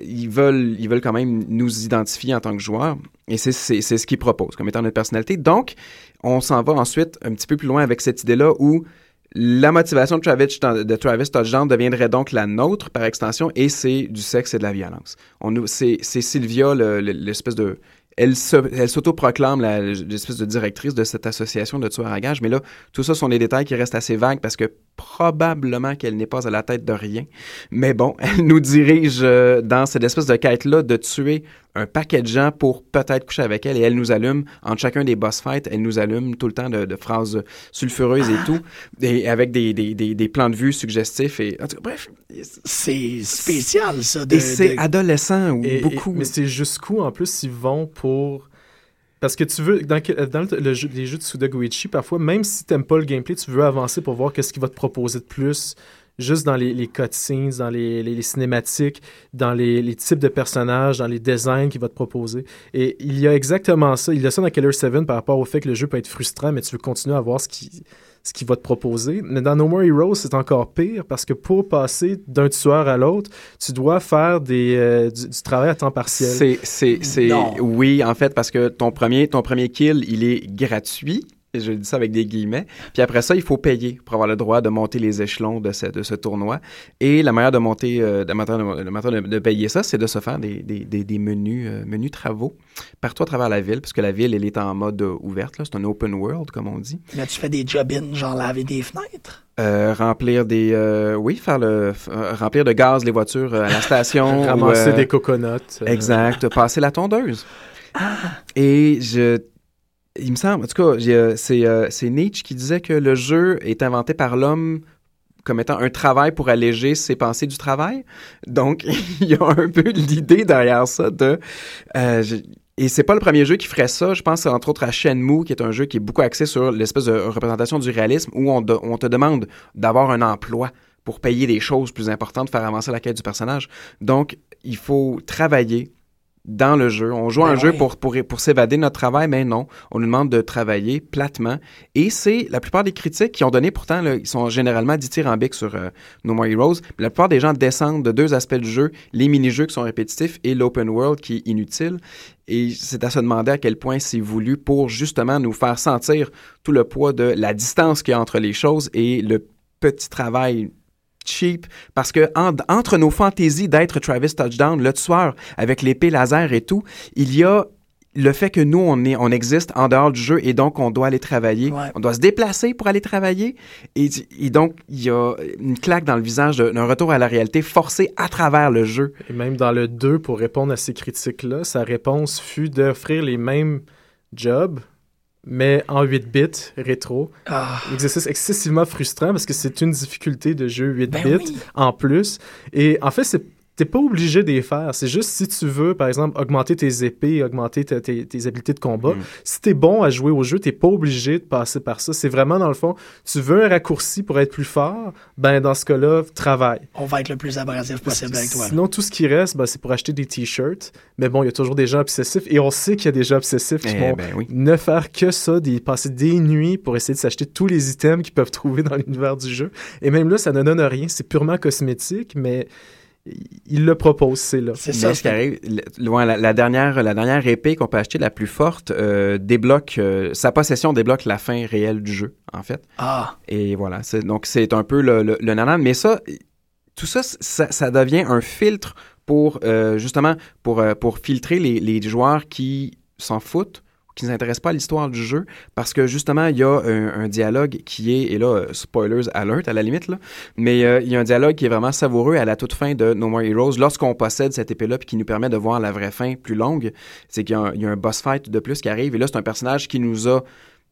ils veulent, ils veulent quand même nous identifier en tant que joueurs. Et c'est, ce qu'ils proposent comme étant notre personnalité. Donc, on s'en va ensuite un petit peu plus loin avec cette idée-là où la motivation de Travis, de Travis Touchdown deviendrait donc la nôtre par extension et c'est du sexe et de la violence. C'est, Sylvia, le- le- l'espèce de... Elle, s'autoproclame la- l'espèce de directrice de cette association de tueurs à gages, mais là, tout ça sont des détails qui restent assez vagues parce que probablement qu'elle n'est pas à la tête de rien. Mais bon, elle nous dirige euh, dans cette espèce de quête-là de tuer un paquet de gens pour peut-être coucher avec elle et elle nous allume, entre chacun des boss fights, elle nous allume tout le temps de, de phrases sulfureuses et tout, et avec des, des, des, des plans de vue suggestifs et... En tout cas, bref,
C'est spécial, ça. De,
et c'est
de-
adolescent ou
Et- et-
beaucoup...
mais c'est jusqu'où, en plus, ils vont pour... Parce que tu veux, dans, le, le jeu- les jeux de Sudagoichi, parfois, même si t'aimes pas le gameplay, tu veux avancer pour voir qu'est-ce qu'il va te proposer de plus, juste dans les, les cutscenes, dans les, les- les cinématiques, dans les, les types de personnages, dans les designs qu'il va te proposer. Et il y a exactement ça. Il y a ça dans Killer 7 par rapport au fait que le jeu peut être frustrant, mais tu veux continuer à voir ce qui ce qu'il va te proposer. Mais dans No More Heroes, c'est encore pire parce que pour passer d'un tueur à l'autre, tu dois faire des, euh, du, du travail à temps partiel.
C'est, c'est, c'est,
Non.
oui, en fait, parce que ton premier, ton premier kill, il est gratuit. Et je dis ça avec des guillemets. Puis après ça, il faut payer pour avoir le droit de monter les échelons de ce, de ce tournoi. Et la manière de monter, euh, de, de, la manière de, de payer ça, c'est de se faire des, des, des, des menus, euh, menus travaux partout à travers la ville, puisque la ville, elle est en mode euh, ouverte. là. C'est un open world, comme on dit.
Là, tu fais des job-ins, genre laver des fenêtres?
Euh, remplir des, euh, oui, faire le, euh, remplir de gaz les voitures euh, à la station. ou,
Ramasser
euh,
des coconuts. euh,
Exact, passer la tondeuse. Et je. Il me semble, en tout cas, c'est, euh, c'est Nietzsche qui disait que le jeu est inventé par l'homme comme étant un travail pour alléger ses pensées du travail. Donc, il y a un peu l'idée derrière ça de... euh, et c'est pas le premier jeu qui ferait ça. Je pense entre autres à Shenmue, qui est un jeu qui est beaucoup axé sur l'espèce de représentation du réalisme où on, on te demande d'avoir un emploi pour payer des choses plus importantes, faire avancer la quête du personnage. Donc, il faut travailler dans le jeu. On joue à
Ben
un jeu pour, pour, pour s'évader de notre travail, mais non. On nous demande de travailler platement. Et c'est la plupart des critiques qui ont donné, pourtant, là, ils sont généralement dithyrambiques sur euh, No More Heroes. La plupart des gens descendent de deux aspects du jeu, les mini-jeux qui sont répétitifs et l'open world qui est inutile. Et c'est à se demander à quel point c'est voulu pour justement nous faire sentir tout le poids de la distance qu'il y a entre les choses et le petit travail cheap parce que en- entre nos fantaisies d'être Travis Touchdown, le tueur avec l'épée laser et tout, il y a le fait que nous on est on existe en dehors du jeu et donc on doit aller travailler,
Ouais.
on doit se déplacer pour aller travailler et, et donc il y a une claque dans le visage d'un retour à la réalité forcé à travers le jeu.
Et même dans le 2, pour répondre à ces critiques-là, sa réponse fut d'offrir les mêmes jobs, mais en 8 bits rétro.
Ah,
exercice excessivement frustrant parce que c'est une difficulté de jeu 8
ben
bits
oui.
en plus. Et en fait, c'est T'es pas obligé de les faire. C'est juste si tu veux, par exemple, augmenter tes épées, augmenter tes, tes habiletés de combat.
Mm.
Si t'es bon à jouer au jeu, t'es pas obligé de passer par ça. C'est vraiment, dans le fond, tu veux un raccourci pour être plus fort, ben dans ce cas-là, travaille.
On va être le plus abrasif possible avec toi.
Sinon, tout ce qui reste, ben, c'est pour acheter des t-shirts. Mais bon, il y a toujours des gens obsessifs et on sait qu'il y a des gens obsessifs qui
Eh
vont
ben oui.
ne faire que ça, des, passer des nuits pour essayer de s'acheter tous les items qu'ils peuvent trouver dans l'univers du jeu. Et même là, ça ne donne rien. C'est purement cosmétique, mais il le propose, c'est là.
C'est ça.
ce qui arrive, la, la dernière, la dernière épée qu'on peut acheter, la plus forte, euh, débloque euh, sa possession débloque la fin réelle du jeu, en fait.
Ah,
Et voilà, c'est- donc c'est un peu le, le, le nanan. Mais ça, tout ça, ça, ça devient un filtre pour euh, justement pour, euh, pour filtrer les, les joueurs qui s'en foutent qui ne s'intéressent pas à l'histoire du jeu parce que justement il y a un, dialogue qui est et là euh, spoilers alert à la limite mais euh, il y a un dialogue qui est vraiment savoureux à la toute fin de No More Heroes. Lorsqu'on possède cette épée là puis qui nous permet de voir la vraie fin plus longue c'est qu'il y a, un, boss fight de plus qui arrive et là c'est un personnage qui nous a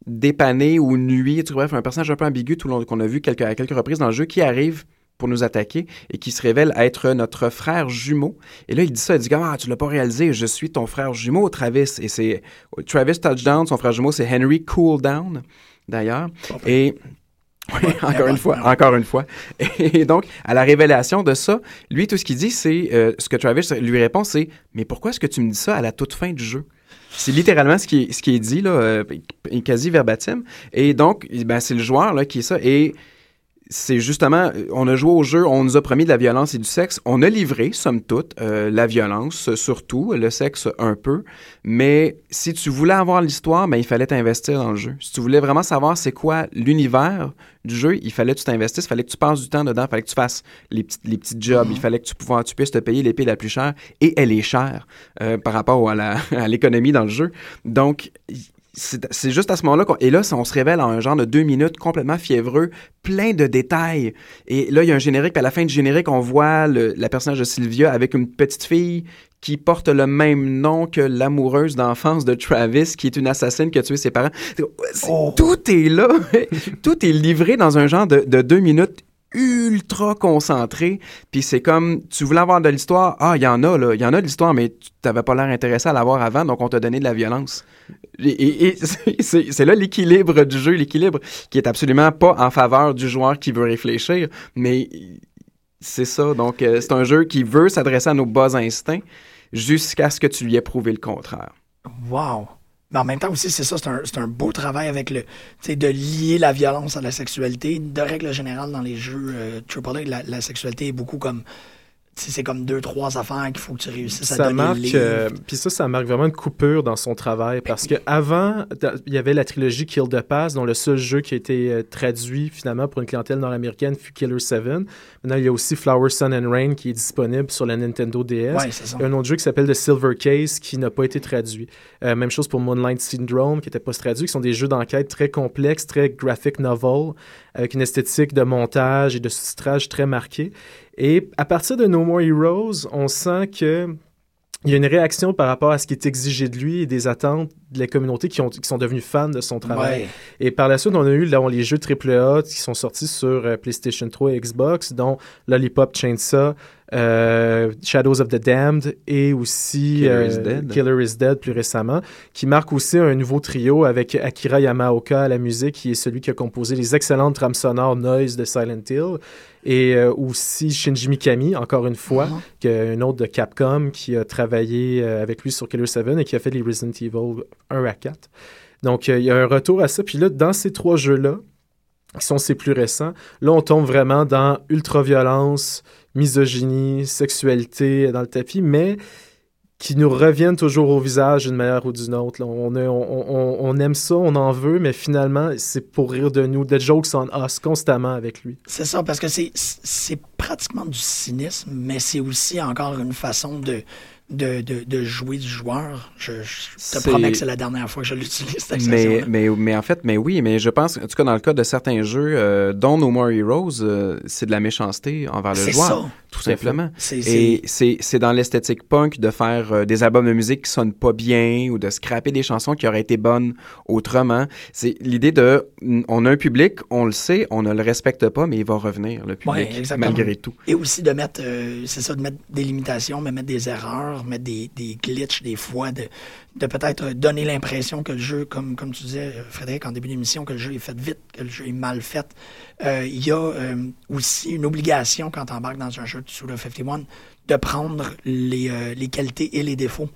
dépanné ou nuit, bref, un personnage un peu ambigu tout qu'on a vu à quelques reprises dans le jeu qui arrive pour nous attaquer et qui se révèle être notre frère jumeau. Et là, il dit ça, il dit ah, tu l'as pas réalisé, je suis ton frère jumeau, Travis. Et c'est Travis Touchdown, son frère jumeau, c'est Henry Cooldown, d'ailleurs. Et oui, encore une fois, encore une fois. Et donc, à la révélation de ça, lui, tout ce qu'il dit, c'est, euh, ce que Travis lui répond, c'est, mais pourquoi est-ce que tu me dis ça à la toute fin du jeu? C'est littéralement ce qui est, ce qui est dit, là, euh, quasi verbatim. Et donc, ben, c'est le joueur là, qui est ça. Et c'est justement, on a joué au jeu, on nous a promis de la violence et du sexe. On a livré, somme toute, euh, la violence, surtout, le sexe un peu. Mais si tu voulais avoir l'histoire, ben, il fallait t'investir dans le jeu. Si tu voulais vraiment savoir c'est quoi l'univers du jeu, il fallait que tu t'investisses, il fallait que tu passes du temps dedans, il fallait que tu fasses les petits, les petits jobs, il fallait que tu, puisses te payer l'épée la plus chère. Et elle est chère euh, par rapport à l'économie dans le jeu. Donc, c'est juste à ce moment-là qu'on. Et là, on se révèle en un genre de deux minutes complètement fiévreux, plein de détails. Et là, il y a un générique, puis à la fin du générique, on voit le, la personnage de Sylvia avec une petite fille qui porte le même nom que l'amoureuse d'enfance de Travis, qui est une assassine qui a tué ses parents. Oh. Tout est là. tout est livré dans un genre de, de deux minutes ultra concentré, puis c'est comme, tu voulais avoir de l'histoire, ah, il y en a, là, il y en a de l'histoire, mais tu t'avais pas l'air intéressé à l'avoir avant, donc on t'a donné de la violence. Et, c'est là l'équilibre du jeu, l'équilibre qui est absolument pas en faveur du joueur qui veut réfléchir, mais c'est ça, donc euh, c'est un jeu qui veut s'adresser à nos bas instincts jusqu'à ce que tu lui aies prouvé le contraire.
Wow! Mais en même temps aussi, c'est ça, c'est un, un, beau travail avec le, de lier la violence à la sexualité. De règle générale, dans les jeux euh, AAA, la, la sexualité est beaucoup comme c'est comme deux, trois affaires qu'il faut que tu réussisses à ça
marque, euh, Puis ça, ça marque vraiment une coupure dans son travail parce que avant, il y avait la trilogie Kill the Pass, dont le seul jeu qui a été euh, traduit finalement pour une clientèle nord-américaine fut Killer 7. Maintenant, il y a aussi Flower, Sun and Rain qui est disponible sur la Nintendo DS.
Ouais, ça.
Il y a un autre jeu qui s'appelle The Silver Case qui n'a pas été traduit. Euh, même chose pour Moonlight Syndrome qui n'était pas traduit, qui sont des jeux d'enquête très complexes, très graphic novel, avec une esthétique de montage et de sous-titrage très marquée. Et à partir de No More Heroes, on sent que il y a une réaction par rapport à ce qui est exigé de lui et des attentes de la communauté qui, ont, qui sont devenus fans de son travail. Et par la suite, on a eu là, les jeux AAA qui sont sortis sur euh, PlayStation 3 et Xbox, dont Lollipop Chainsaw, euh, Shadows of the Damned et aussi
Killer, is euh, Dead.
Killer is Dead plus récemment, qui marque aussi un nouveau trio avec Akira Yamaoka à la musique, qui est celui qui a composé les excellentes trames sonores Noise de Silent Hill, et euh, aussi Shinji Mikami, encore une fois, uh-huh. qui est un autre de Capcom qui a travaillé avec lui sur Killer 7 et qui a fait les Resident Evil 1 à 4. Donc, il y a un retour à ça. Puis là, dans ces trois jeux-là, qui sont ces plus récents, là, on tombe vraiment dans ultra-violence, misogynie, sexualité dans le tapis, mais qui nous reviennent toujours au visage d'une manière ou d'une autre. On, on, aime ça, on en veut, mais finalement, c'est pour rire de nous. The jokes on us constamment avec lui.
C'est ça, parce que c'est pratiquement du cynisme, mais c'est aussi encore une façon de, de, de, de, jouer du joueur. Je, te promets que c'est la dernière fois que je l'utilise, cette
mais, mais, mais, en fait, mais oui, mais je pense, en tout cas, dans le cas de certains jeux, euh, dont No More Heroes, euh, c'est de la méchanceté envers le joueur. Ça. Tout simplement. Et c'est dans l'esthétique punk de faire euh, des albums de musique qui sonnent pas bien ou de scraper des chansons qui auraient été bonnes autrement. C'est l'idée de, on a un public, on le sait, on ne le respecte pas, mais il va revenir, le public, malgré tout.
Et aussi de mettre, c'est ça, de mettre des limitations, mais mettre des erreurs mettre des, des glitches des fois, de, de peut-être donner l'impression que le jeu, comme, comme tu disais, Frédéric, en début d'émission, que le jeu est fait vite, que le jeu est mal fait. Euh, il y a euh, aussi une obligation quand tu embarques dans un jeu de Suda 51 de prendre les, euh, les qualités et les défauts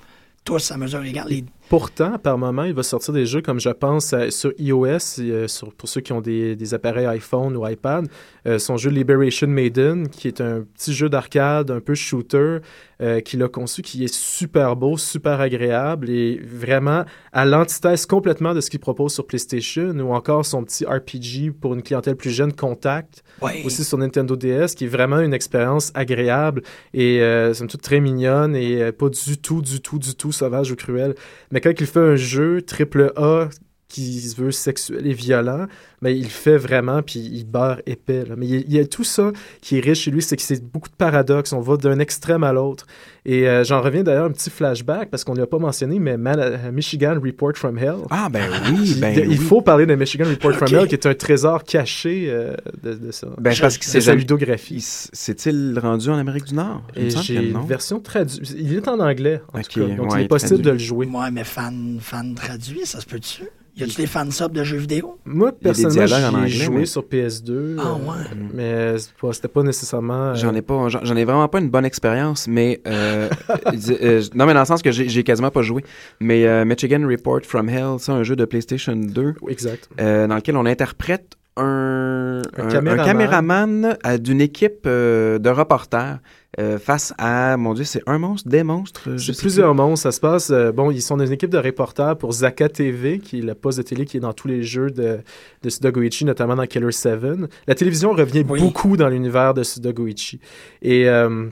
tous à mesure égale. Les
Pourtant, par moment, il va sortir des jeux comme je pense sur iOS, euh, sur, pour ceux qui ont des, des appareils iPhone ou iPad, euh, son jeu Liberation Maiden, qui est un petit jeu d'arcade, un peu shooter, euh, qu'il a conçu, qui est super beau, super agréable et vraiment à l'antithèse complètement de ce qu'il propose sur PlayStation ou encore son petit RPG pour une clientèle plus jeune, Contact, aussi sur Nintendo DS, qui est vraiment une expérience agréable et euh, somme toute très mignonne et pas du tout, du tout, du tout sauvage ou cruel. Mais quand il fait un jeu triple A qui se veut sexuel et violent, mais il le fait vraiment, puis il beurre épais. là. Mais il, il y a tout ça qui est riche chez lui, c'est que c'est beaucoup de paradoxes. On va d'un extrême à l'autre. Et euh, j'en reviens d'ailleurs un petit flashback, parce qu'on ne l'a pas mentionné, mais Man- euh, Michigan Report from Hell.
Ah, ben oui, ben
il
oui.
faut parler de Michigan Report from. Hell, qui est un trésor caché euh, de, de ça.
Ben, parce que
C'est sa ludographie.
il s- C'est-il rendu en Amérique du Nord?
J'ai une version traduite. Il est en anglais, en tout cas. Donc,
ouais,
il est possible
traduit.
de le jouer.
Ouais, mais fan, fan traduit, ça se peut-tu? Y a-tu des fans subs de jeux vidéo?
Moi, personnellement, j'ai
anglais,
joué
mais-
sur PS2.
Ah
euh,
ouais.
Mais c'est pas- c'était pas nécessairement... euh,
J'en ai pas, j'en j'en ai vraiment pas une bonne expérience, mais euh, non, mais dans le sens que j'ai j'ai quasiment pas joué. Mais euh, Michigan Report from Hell, c'est un jeu de PlayStation 2
Exact.
euh, dans lequel on interprète un,
Un
un-
caméraman.
un caméraman d'une équipe euh, de reporters euh, face à, mon Dieu, c'est un monstre, des monstres.
C'est plusieurs monstres. Ça se passe. euh, bon, ils sont dans une équipe de reporters pour Zaka TV, qui est le poste de télé qui est dans tous les jeux de, de Sudogoichi, notamment dans Killer 7. La télévision revient
Oui.
beaucoup dans l'univers de Sudogoichi. Et. euh,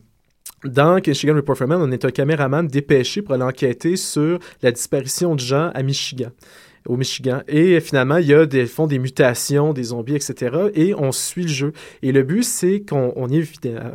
dans Michigan Report from Hell, on est un caméraman dépêché pour aller enquêter sur la disparition de gens à Michigan, au Michigan. Et finalement, il y a des, font des mutations, des zombies, etc. Et on suit le jeu. Et le but, c'est qu'on on est,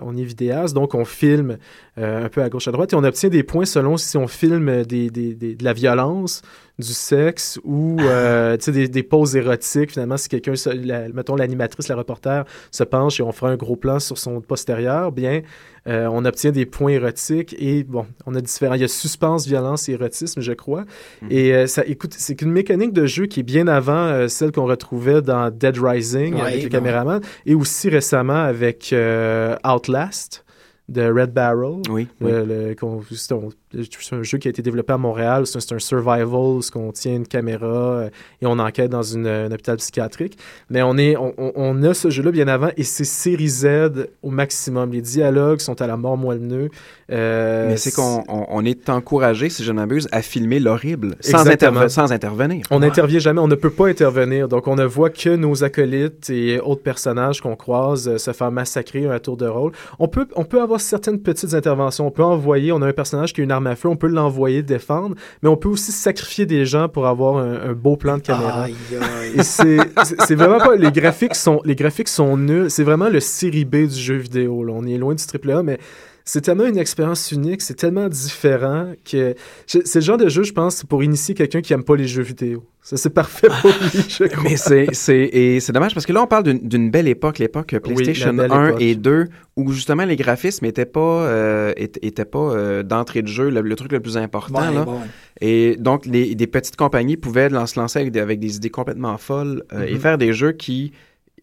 on est vidéaste, donc on filme euh, un peu à gauche, à droite, et on obtient des points selon si on filme des, des- des- de la violence, du sexe ou euh, tu sais, des, des poses érotiques. Finalement, si quelqu'un, la- mettons l'animatrice, la reporter, se penche et on fera un gros plan sur son postérieur, bien, euh, on obtient des points érotiques et bon, on a différents. Il y a suspense, violence et érotisme, je crois.
Mhm.
Et euh, ça, écoute, c'est une mécanique de jeu qui est bien avant euh, celle qu'on retrouvait dans Dead Rising
Ouais,
avec les caméramans et aussi récemment avec euh, Outlast de Red Barrel.
Oui, oui.
Le- le- qu'on- c'est un, jeu qui a été développé à Montréal. C'est un, survival, où on tient une caméra euh, et on enquête dans une, un hôpital psychiatrique. Mais on, est, on, a ce jeu-là bien avant et c'est série Z au maximum. Les dialogues sont à la mort moelleux. Euh,
Mais c'est qu'on on, on est encouragé, si je ne m'abuse, à filmer l'horrible sans,
Exactement.
interve- sans intervenir.
On n'intervient jamais, on ne peut pas intervenir. Donc, on ne voit que nos acolytes et autres personnages qu'on croise euh, se faire massacrer à un tour de rôle. On peut, on peut avoir certaines petites interventions. On peut envoyer, on a un personnage qui a une arme à feu, on peut l'envoyer défendre, mais on peut aussi sacrifier des gens pour avoir un, un beau plan de caméra.
Aïe, aïe.
Et c'est vraiment pas. Les graphiques sont, les graphiques sont nuls. C'est vraiment le série B du jeu vidéo. là. On est loin du triple A, mais c'est tellement une expérience unique. C'est tellement différent que. C'est le genre de jeu, je pense, pour initier quelqu'un qui aime pas les jeux vidéo. Ça, c'est parfait pour lui, je crois.
Mais c'est c'est et c'est dommage parce que là on parle d'une d'une belle époque, l'époque euh,
Oui,
PlayStation
la belle
1
époque.
et 2 où justement les graphismes étaient pas euh, étaient, étaient pas euh, d'entrée de jeu le, le truc le plus important
Ouais,
là.
bon.
Et donc les des petites compagnies pouvaient se lancer avec des, avec des idées complètement folles euh, et
Mhm.
faire des jeux qui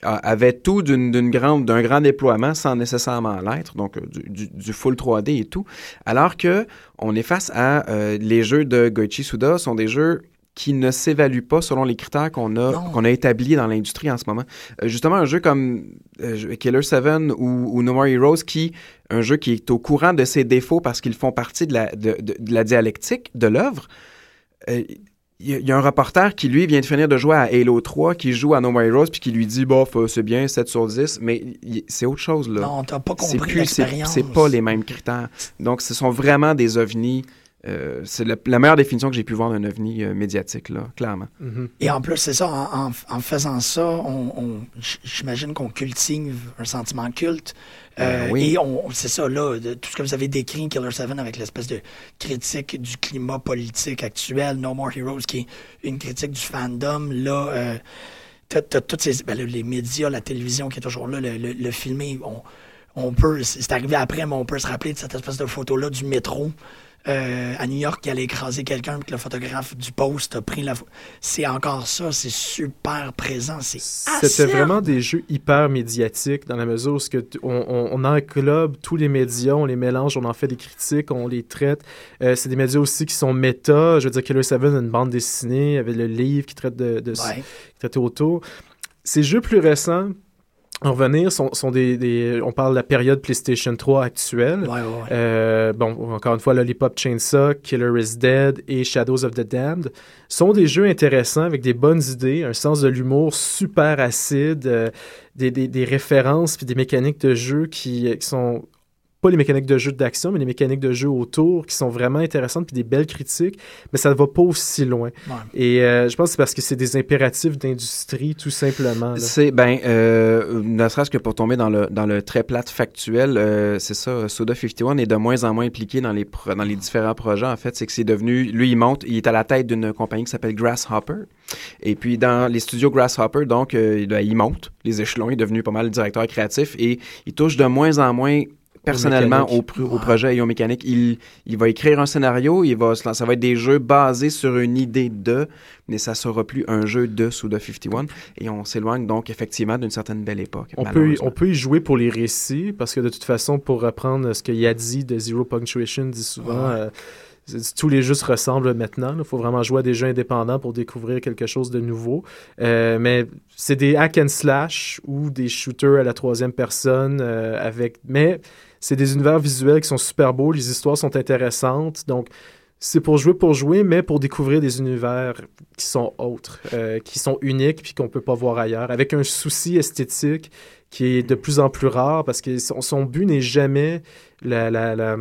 avaient tout d'une grande d'un grand déploiement sans nécessairement l'être, donc euh, du, du, full 3D et tout. Alors que on est face à euh, les jeux de Goichi Suda sont des jeux qui ne s'évaluent pas selon les critères qu'on a qu'on a établis dans l'industrie en ce moment. Euh, justement, un jeu comme euh, Killer 7 ou, ou No More Heroes, qui un jeu qui est au courant de ses défauts parce qu'ils font partie de la, de, de- de la dialectique de l'œuvre. euh, Il y, a- il y a un reporter qui, lui, vient de finir de jouer à Halo 3, qui joue à No More Heroes, puis qui lui dit, bof, euh, c'est bien, 7 sur 10, mais c'est autre chose, là.
Non, t'as pas
C'est
compris
c'est
l'expérience.
c'est pas les mêmes critères. Donc, ce sont vraiment des ovnis. euh, c'est la meilleure définition que j'ai pu voir d'un ovni euh, médiatique, là, clairement.
Mhm.
Et en plus, c'est ça, en, en- en faisant ça, on, j'imagine qu'on cultive un sentiment culte. Euh,
Ben oui.
Et on, c'est ça, là, de- tout ce que vous avez décrit, Killer 7, avec l'espèce de critique du climat politique actuel, No More Heroes, qui est une critique du fandom, là, euh, t'as, t'as toutes ces, ben, là, les médias, la télévision qui est toujours là, le, le, le filmer, on, on peut, c'est arrivé après, mais on peut se rappeler de cette espèce de photo-là du métro. Euh, à New York, qui allait écraser quelqu'un, que le photographe du poste a pris la photo. C'est encore ça, c'est super présent, c'est
C'était vraiment des jeux hyper médiatiques dans la mesure où ce que t- on, on, on englobe tous les médias, on les mélange, on en fait des critiques, on les traite. Euh, c'est des médias aussi qui sont méta. Je veux dire, Killer 7 a une bande dessinée, avait le livre qui traite de, de
Ouais.
qui traitait autour. Ces jeux plus récents, en revenir, sont, sont des, des- On parle de la période PlayStation 3 actuelle.
Ouais, ouais, ouais.
Euh, bon, encore une fois, Lollipop Chainsaw, Killer is Dead et Shadows of the Damned sont des jeux intéressants avec des bonnes idées, un sens de l'humour super acide, euh, des, des- des références puis des mécaniques de jeu qui, qui sont pas les mécaniques de jeu d'action, mais les mécaniques de jeu autour qui sont vraiment intéressantes, puis des belles critiques, mais ça ne va pas aussi loin.
Ouais.
Et euh, je pense que c'est parce que c'est des impératifs d'industrie, tout simplement.
C'est, ben, euh, ne serait-ce que pour tomber dans le, dans le très plate factuel, euh, c'est ça, Soda 51 est de moins en moins impliqué dans les, pro- dans les différents projets. En fait, c'est que c'est devenu, lui, il monte, il est à la tête d'une compagnie qui s'appelle Grasshopper. Et puis, dans les studios Grasshopper, donc, euh, il- il monte les échelons, il est devenu pas mal directeur créatif et il touche de moins en moins personnellement au, au projet et aux mécaniques. Il, il va écrire un scénario, il va, ça va être des jeux basés sur une idée de, mais ça sera plus un jeu de Suda 51. Et on s'éloigne donc effectivement d'une certaine belle époque.
On peut, y- on peut y jouer pour les récits, parce que de toute façon, pour reprendre ce que Yadi de Zero Punctuation dit souvent,
Ouais.
euh, tous les jeux se ressemblent maintenant. Il faut vraiment jouer à des jeux indépendants pour découvrir quelque chose de nouveau. Euh, mais c'est des hack and slash ou des shooters à la troisième personne euh, avec. Mais c'est des univers visuels qui sont super beaux, les histoires sont intéressantes. Donc, c'est pour jouer pour jouer, mais pour découvrir des univers qui sont autres, euh, qui sont uniques puis qu'on peut pas voir ailleurs, avec un souci esthétique qui est de plus en plus rare parce que son, but n'est jamais la-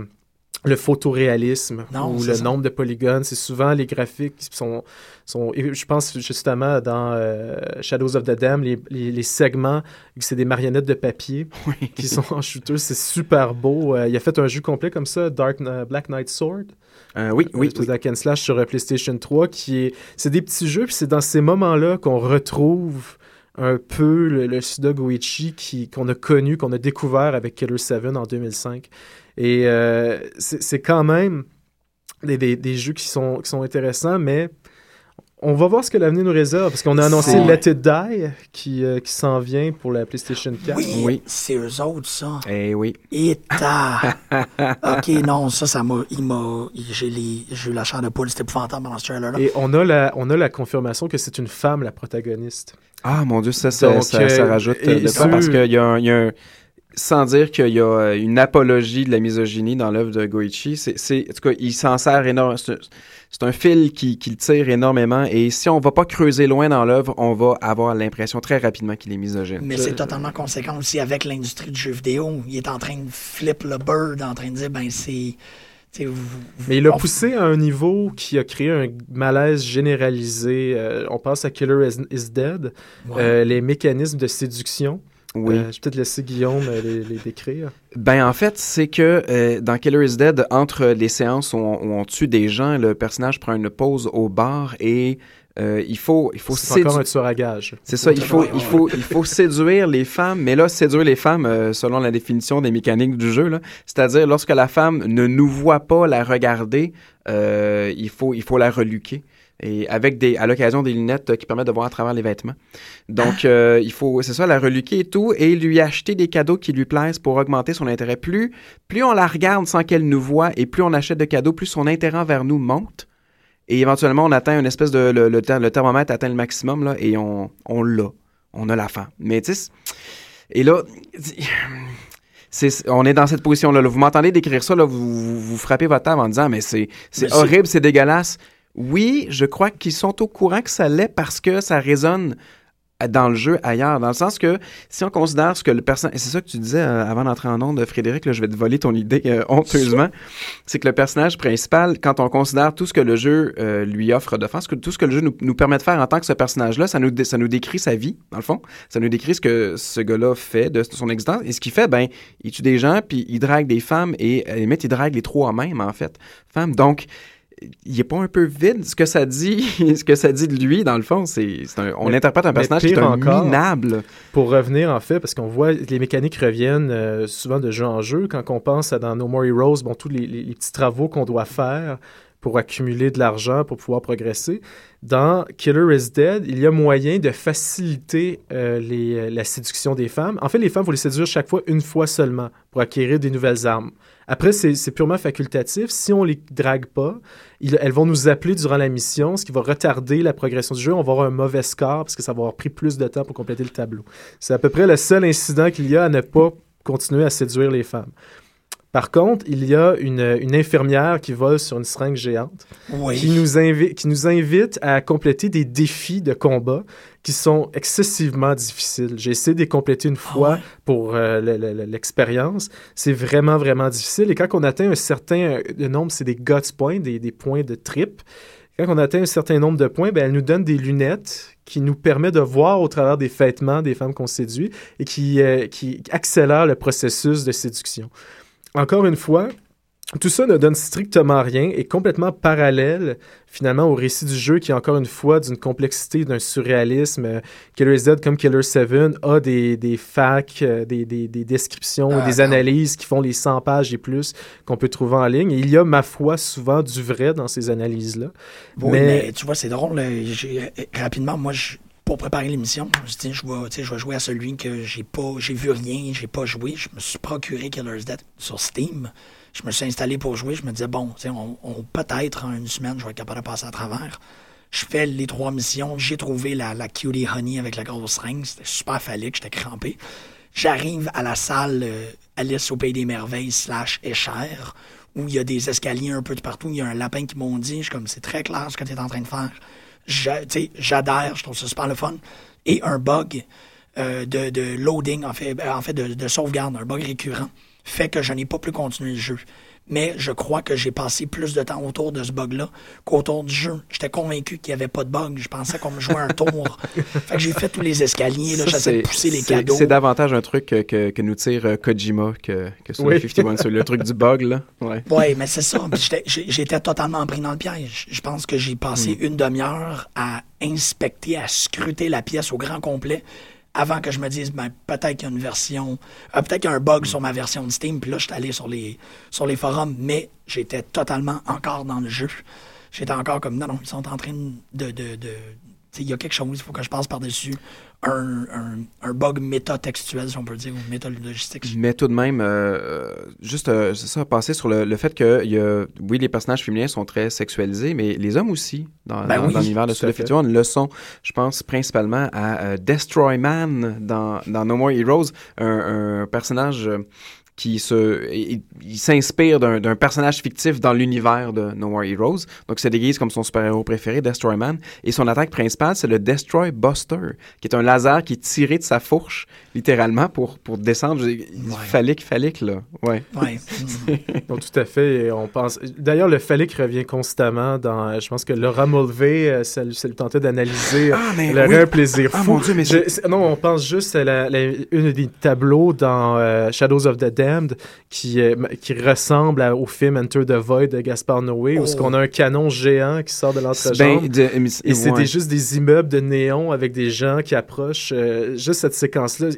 le photoréalisme
Non,
ou le
ça.
nombre de polygones. C'est souvent les graphiques qui sont, sont et je pense justement dans euh, Shadows of the Dam, les, les- les segments, c'est des marionnettes de papier qui sont en shooter. C'est super beau. Euh, il a fait un jeu complet comme ça, Dark, euh, Black Knight Sword.
Euh, oui, oui, oui.
and slash sur PlayStation 3 qui est c'est des petits jeux puis c'est dans ces moments-là qu'on retrouve un peu le, le Suda qu'on a connu qu'on a découvert avec Killer 7 en 2005 et euh, c'est c'est quand même des, des- des jeux qui sont qui sont intéressants mais on va voir ce que l'avenir nous réserve parce qu'on a annoncé Let It Die qui, euh, qui s'en vient pour la PlayStation 4
Oui,
Oui.
c'est eux autres, ça.
Eh oui.
Et ta. ok, non, ça, ça m'a. Il m'a. J'ai eu la chair de poule, c'était épouvantable dans ce trailer-là.
et on a la on a la confirmation que c'est une femme la protagoniste
Ah, mon Dieu, ça, ça,
Donc,
ça, ça
euh,
rajoute
et
euh, de
sur-
parce qu'il y a un... il y a un- sans dire qu'il y a euh, une apologie de la misogynie dans l'œuvre de Goichi, c'est, en tout cas, il s'en sert énormément. C'est, un fil qui, qui le tire énormément. Et si on va pas creuser loin dans l'œuvre, on va avoir l'impression très rapidement qu'il est misogyne.
Mais c'est totalement conséquent aussi avec l'industrie du jeu vidéo. Il est en train de flip le bird, en train de dire, ben, c'est. vous- vous-
Mais il a
on-
poussé à un niveau qui a créé un malaise généralisé. Euh, on pense à Killer is, is Dead,
Ouais.
Euh, les mécanismes de séduction.
Oui.
Euh, je vais peut-être laisser Guillaume euh, les, les décrire.
Ben en fait, c'est que euh, dans Killer is Dead, entre les séances où on, où on tue des gens, le personnage prend une pause au bar et euh, il faut il faut
C'est encore un tueur à gage.
C'est ça, il faut, il, faut, il faut séduire les femmes, mais là, séduire les femmes euh, selon la définition des mécaniques du jeu, là, c'est-à-dire lorsque la femme ne nous voit pas la regarder, euh, il, faut, il faut la reluquer. Et avec des, à l'occasion des lunettes euh, qui permettent de voir à travers les vêtements. Donc, euh, il faut, c'est ça, la reluquer et tout, et lui acheter des cadeaux qui lui plaisent pour augmenter son intérêt. Plus, plus on la regarde sans qu'elle nous voie, et plus on achète de cadeaux, plus son intérêt envers nous monte. Et éventuellement, on atteint une espèce de. Le, le, ther- le thermomètre atteint le maximum, là, et on, on l'a. On a la femme. Mais tu sais. Et là. on est dans cette position-là. là. Vous m'entendez décrire ça, là, vous, vous, vous frappez votre table en disant Mais c'est- horrible, c'est dégueulasse. Oui, je crois qu'ils sont au courant que ça l'est parce que ça résonne dans le jeu ailleurs. Dans le sens que si on considère ce que le personnage. Et c'est ça que tu disais euh, avant d'entrer en onde, Frédéric, là, je vais te voler ton idée euh, honteusement. C'est que le personnage principal, quand on considère tout ce que le jeu euh, lui offre de faire, ce que- tout ce que le jeu nous, nous permet de faire en tant que ce personnage-là, ça nous, dé- ça nous décrit sa vie, dans le fond. Ça nous décrit ce que ce gars-là fait de son existence. Et ce qu'il fait, ben, il tue des gens, puis il drague des femmes, et à la limite, il drague les trois mêmes, en fait, femmes. Donc, il est pas un peu vide ce que ça dit ce que ça dit de lui dans le fond c'est on
Mais-
interprète un personnage qui est un
encore,
minable
Pour revenir, en fait, parce qu'on voit les mécaniques reviennent euh, souvent de jeu en jeu. Quand on pense à dans No More Heroes, bon, tous les, les- les petits travaux qu'on doit faire pour accumuler de l'argent, pour pouvoir progresser. Dans Killer is Dead, il y a moyen de faciliter euh, les, euh, la séduction des femmes. En fait, les femmes, il faut les séduire chaque fois une fois seulement pour acquérir des nouvelles armes. Après, c'est purement facultatif. Si on les drague pas, ils- elles vont nous appeler durant la mission, ce qui va retarder la progression du jeu. On va avoir un mauvais score parce que ça va avoir pris plus de temps pour compléter le tableau. C'est à peu près le seul incident qu'il y a à ne pas continuer à séduire les femmes. Par contre, il y a une, une infirmière qui vole sur une seringue géante
Oui.
qui nous, invi- qui nous invite à compléter des défis de combat qui sont excessivement difficiles. J'ai essayé de les compléter une fois
ouais?
pour euh, le- le- le- l'expérience. C'est vraiment, vraiment difficile. Et quand on atteint un certain euh, nombre, c'est des guts points, des, des points de trip. Quand on atteint un certain nombre de points, ben, elle nous donne des lunettes qui nous permet de voir au travers des vêtements des femmes qu'on séduit et qui, euh, qui accélère le processus de séduction. Encore une fois, tout ça ne donne strictement rien et complètement parallèle finalement au récit du jeu qui est encore une fois d'une complexité, d'un surréalisme. Euh, Killer Z comme Killer 7 a des, des facts, euh, des, des, des descriptions,
Ah,
des
non.
analyses qui font les 100 pages et plus qu'on peut trouver en ligne. Et il y a, ma foi, souvent du vrai dans ces analyses-là.
Oui,
Mais-
mais... tu vois, c'est drôle. euh, j'ai- rapidement, moi, je- pour préparer l'émission, je me suis dit, je vais, je vais jouer à celui que j'ai pas, j'ai vu rien, j'ai pas joué. Je me suis procuré Killer's Dead sur Steam. Je me suis installé pour jouer. Je me disais, bon, on, on- peut-être en une semaine, je vais être capable de passer à travers. Je fais les trois missions. J'ai trouvé la, la cutie honey avec la grosse seringue. C'était super phallique. J'étais crampé. J'arrive à la salle euh, Alice au Pays des Merveilles slash Échère, où il y a des escaliers un peu de partout. Il y a un lapin qui bondit. Je suis comme, c'est très clair ce que tu es en train de faire. J'adhère, je trouve ça super le fun. Et un bug euh, de, de loading, en fait, en fait de sauvegarde, un bug récurrent, fait que je n'ai pas pu continuer le jeu. Mais je crois que j'ai passé plus de temps autour de ce bug-là qu'autour du jeu. J'étais convaincu qu'il n'y avait pas de bug. Je pensais qu'on me jouait un tour. fait que j'ai fait tous les escaliers, là, j'essaie de
c'est-
pousser les cadeaux.
C'est davantage un truc que, que, que nous tire euh, Kojima que, que sur
Oui.
le 51, sur le truc du bug, là. Ouais.
Oui, mais c'est ça. J'étais- totalement pris dans le piège. Je pense que j'ai passé une demi-heure à inspecter, à scruter la pièce au grand complet avant que je me dise, ben, peut-être qu'il y a une version, euh, peut-être qu'il y a un bug sur ma version de Steam. Puis là, je suis allé sur les, sur les forums, mais j'étais totalement encore dans le jeu. J'étais encore comme, non, non, ils sont en train de... de, de il y a quelque chose, il faut que je passe par-dessus un, un, un bug métatextuel, si on peut dire, ou métalogistique.
Mais tout de même, euh, euh, juste, euh, c'est ça, passer sur le, le fait que, il y a, oui, les personnages féminins sont très sexualisés, mais les hommes aussi, dans,
Ben
dans,
oui,
dans l'univers de Soul. 51, le sont, je pense, principalement à euh, Destroy Man dans, dans No More Heroes, un, un personnage euh, qui se, il, il s'inspire d'un d'un personnage fictif dans l'univers de No More Heroes. Donc, se déguise comme son super-héros préféré, Destroy Man. Et son attaque principale, c'est le Destroy Buster, qui est un laser qui est tiré de sa fourche, littéralement, pour, pour descendre. Phallique, phallique, là. Ouais.
Ouais. Mm.
Donc, tout à fait. Et on pense... D'ailleurs, le phallique revient constamment dans... Je pense que Laura Mulvey, ça, ça lui tentait d'analyser.
Ah, mais
Elle aurait
oui.
un plaisir
Ah,
fou.
mon Dieu, mais
Je- non, on pense juste à la, la- une des tableaux dans euh, Shadows of the Damned qui, qui ressemble à- au film Enter the Void de Gaspar Noé, où
Oh.
ce qu'on a un canon géant qui sort de l'entrejambe.
Ben, de- mais-
Et
ouais.
des- juste des immeubles de néon avec des gens qui approchent. euh, juste cette séquence-là.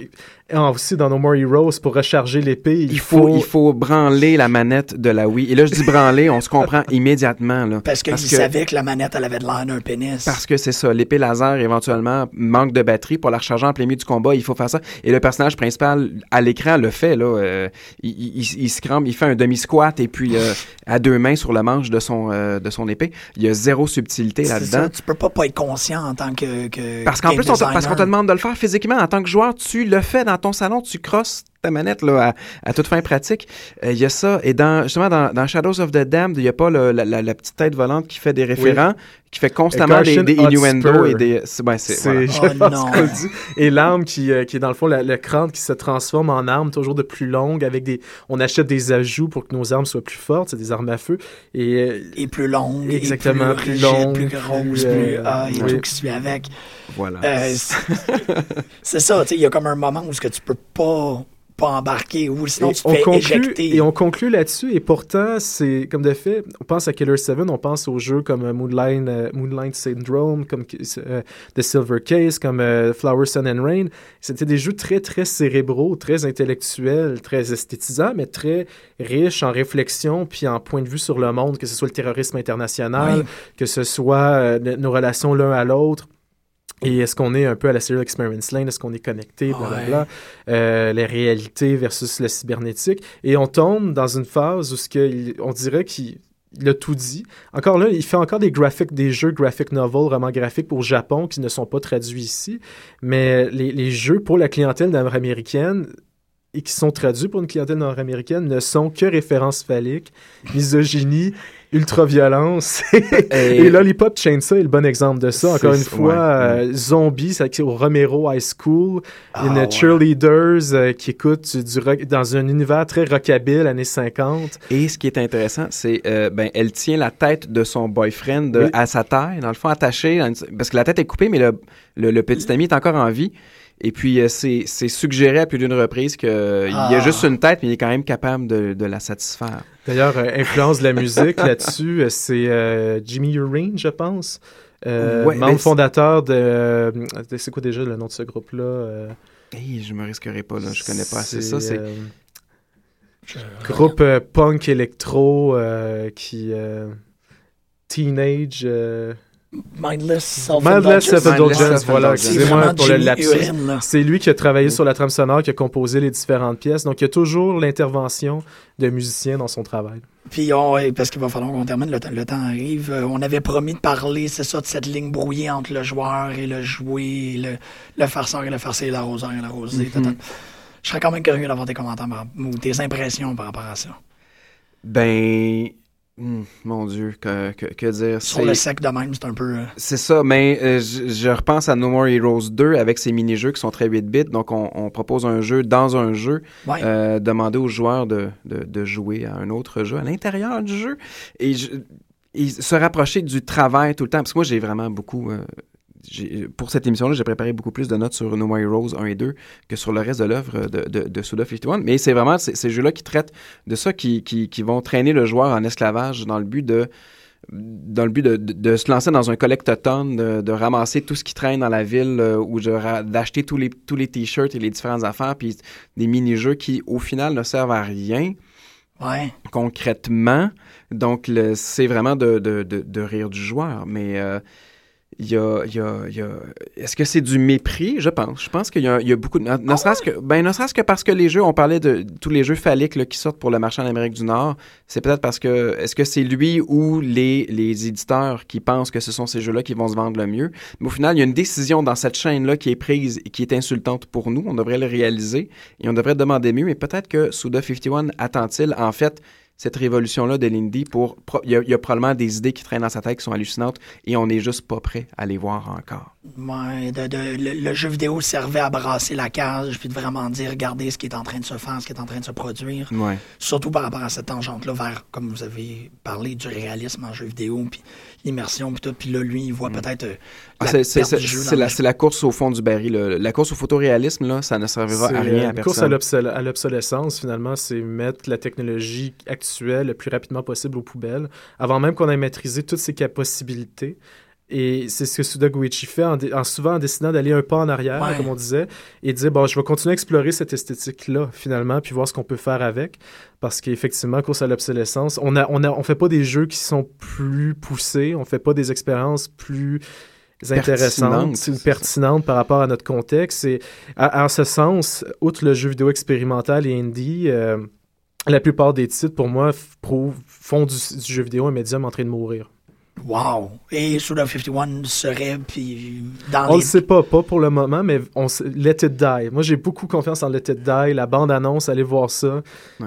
Et aussi dans No More Heroes, pour recharger l'épée, il,
Il faut, il faut branler la manette de la Wii. Et là, je dis branler, on se comprend immédiatement. Là.
Parce qu'il savait que la manette, elle avait de l'air d'un pénis.
Parce que c'est ça, l'épée laser éventuellement manque de batterie pour la recharger en plein milieu du combat, il faut faire ça. Et le personnage principal à l'écran le fait là, euh, il, il, il se crampe, il fait un demi squat et puis euh, à deux mains sur le manche de son euh, de son épée, il y a zéro subtilité là-dedans.
tu peux pas pas être conscient en tant que, que
Parce qu'en plus, on te, parce qu'on te demande de le faire physiquement. En tant que joueur, tu le fais dans ton salon, tu crosses ta manette là, à, à toute fin pratique. Euh, Il y a ça. Et dans, justement, dans, dans Shadows of the Damned, il n'y a pas le- la, la- la petite tête volante qui fait des référents, qui fait constamment des, des innuendos et des. c'est- Ben, voilà.
Oh.
Et l'arme qui, euh, qui est dans le fond la- le crâne qui se transforme en arme toujours de plus longue avec des. On achète des ajouts pour que nos armes soient plus fortes, c'est des armes à feu. Et euh,
Et plus longue, et
Exactement,
plus,
plus
rigide,
longue,
plus
plus,
grosse,
euh,
plus ah, et
oui.
tout qui suit avec.
Voilà.
Euh, c'est- c'est ça, tu sais, il y a comme un moment où ce que tu peux pas pas embarquer ou sinon
Et
tu te fais
conclut,
éjecter.
et on conclut là-dessus, et pourtant, c'est comme de fait, on pense à Killer 7, on pense aux jeux comme euh, Moonlight, euh, Moonlight Syndrome, comme euh, The Silver Case, comme euh, Flower, Sun and Rain. C'était des jeux très, très cérébraux, très intellectuels, très esthétisants, mais très riches en réflexion puis en point de vue sur le monde, que ce soit le terrorisme international,
Oui.
que ce soit euh, nos relations l'un à l'autre. Et est-ce qu'on est un peu à la Serial Experiments Lane? Est-ce qu'on est connecté? Blablabla. Euh, les réalités versus le cybernétique. Et on tombe dans une phase où ce que on dirait qu'il il a tout dit. Encore là, il fait encore des graphiques, des jeux graphic novels, romans graphiques pour Japon qui ne sont pas traduits ici. Mais les, les jeux pour la clientèle nord-américaine et qui sont traduits pour une clientèle nord-américaine ne sont que références phalliques, misogynie ultra-violence.
Et-
Et Lollipop Chainsaw est le bon exemple de ça. Encore une fois,
ouais,
euh, Zombie, c'est au Romero High School.
Ah,
une
ouais.
cheerleaders euh, qui écoutent du rock, dans un univers très rockabilly, années 50.
Et ce qui est intéressant, c'est euh, ben elle tient la tête de son boyfriend
Oui.
à sa taille, dans le fond attachée, une- parce que la tête est coupée, mais le, le, le petit ami est encore en vie. Et puis euh, c'est suggéré à plus d'une reprise qu'il y
Ah.
a juste une tête, mais il est quand même capable de, de la satisfaire.
D'ailleurs, euh, influence de la musique là-dessus, euh, c'est euh, Jimmy Urine, je pense. Euh,
Ouais,
membre fondateur de, euh, de- C'est quoi déjà le nom de ce groupe-là euh,
Hey, je me risquerai pas là, je connais pas assez ça. C'est
euh,
Je-
groupe euh, punk électro euh, qui. euh, teenage.
Mindless Self-Indulgence.
Mindless Self-Indulgence,
Mindless
voilà. Excusez-moi pour le lapsus. C'est lui qui a travaillé sur la trame sonore, qui a composé les différentes pièces. Donc, il y a toujours l'intervention de musiciens dans son travail.
Puis, on, parce qu'il va falloir qu'on termine, le, temps- le temps arrive. Euh, on avait promis de parler, c'est ça, de cette ligne brouillée entre le joueur et le joué, le, le farceur et le farcé, l'arroseur et l'arrosé.
Mhm.
tata. Je serais quand même curieux d'avoir tes commentaires ou tes impressions par rapport à ça.
ben hmm, mon Dieu, que, que, que dire
Sur
c'est-
le sec de même, c'est un peu... euh,
C'est ça, mais euh, je, je repense à No More Heroes 2 avec ses mini-jeux qui sont très 8-bit. Donc, on, on propose un jeu dans un jeu,
ouais.
euh, demander aux joueurs de, de, de jouer à un autre jeu à l'intérieur du jeu et, je- et se rapprocher du travail tout le temps. Parce que moi, j'ai vraiment beaucoup. euh, pour cette émission-là, j'ai préparé beaucoup plus de notes sur No More Heroes 1 et 2 que sur le reste de l'œuvre de, de, de Suda 51. Mais c'est vraiment ces, jeux-là qui traitent de ça, qui, qui, qui vont traîner le joueur en esclavage dans le but de dans le but de, de- de se lancer dans un collectathon, de, de ramasser tout ce qui traîne dans la ville euh, ou d'acheter tous les, tous les t-shirts et les différentes affaires, puis des mini-jeux qui, au final, ne servent à rien
ouais.
concrètement. Donc, c'est vraiment de, de, de, de rire du joueur. Mais euh, il y a, il y a- il y a- Est-ce que c'est du mépris? Je pense. Je pense qu'il y a, il y a beaucoup de... Ne, ne serait-ce que, ben, ne serait-ce que parce que les jeux, on parlait de tous les jeux phalliques là, qui sortent pour le marché en Amérique du Nord. C'est peut-être parce que... Est-ce que c'est lui ou les, les éditeurs qui pensent que ce sont ces jeux-là qui vont se vendre le mieux? Mais au final, il y a une décision dans cette chaîne-là qui est prise et qui est insultante pour nous. On devrait le réaliser et on devrait demander mieux. Mais peut-être que Suda 51 attend-il, en fait, cette révolution-là de l'indie pour... Il y, a, il y a probablement des idées qui traînent dans sa tête qui sont hallucinantes et on n'est juste pas prêt à les voir encore.
Ouais, de- de- le, le jeu vidéo servait à brasser la cage, puis de vraiment dire, regardez ce qui est en train de se faire, ce qui est en train de se produire.
Ouais.
Surtout par rapport à cette tangente-là vers, comme vous avez parlé, du réalisme en jeu vidéo, puis l'immersion, puis tout. Puis là, lui, il voit peut-être euh,
Ah,
la
c'est, la, la course au fond du baril. là. La course au photoréalisme, là, ça ne servira à rien à
une course à l'obsolescence, finalement, c'est mettre la technologie actuelle le plus rapidement possible aux poubelles, avant même qu'on ait maîtrisé toutes ses possibilités. Et c'est ce que Suda Goichi fait en, souvent en décidant d'aller un pas en arrière,
Ouais.
comme on disait, et de dire bon, je vais continuer à explorer cette esthétique-là, finalement, puis voir ce qu'on peut faire avec. Parce qu'effectivement, course à l'obsolescence, on a, on a, on fait pas des jeux qui sont plus poussés, on fait pas des expériences plus intéressantes
Pertinentes,
ou pertinentes par rapport à notre contexte. Et en ce sens, outre le jeu vidéo expérimental et indie, euh, la plupart des titres, pour moi, prouvent- font du, du jeu vidéo un médium en train de mourir.
Wow! Et Suda 51 serait, puis dans
On
les...
le sait pas, pas pour le moment, mais on sait- Let It Die. Moi, j'ai beaucoup confiance en Let It Die. La bande-annonce, allez voir ça.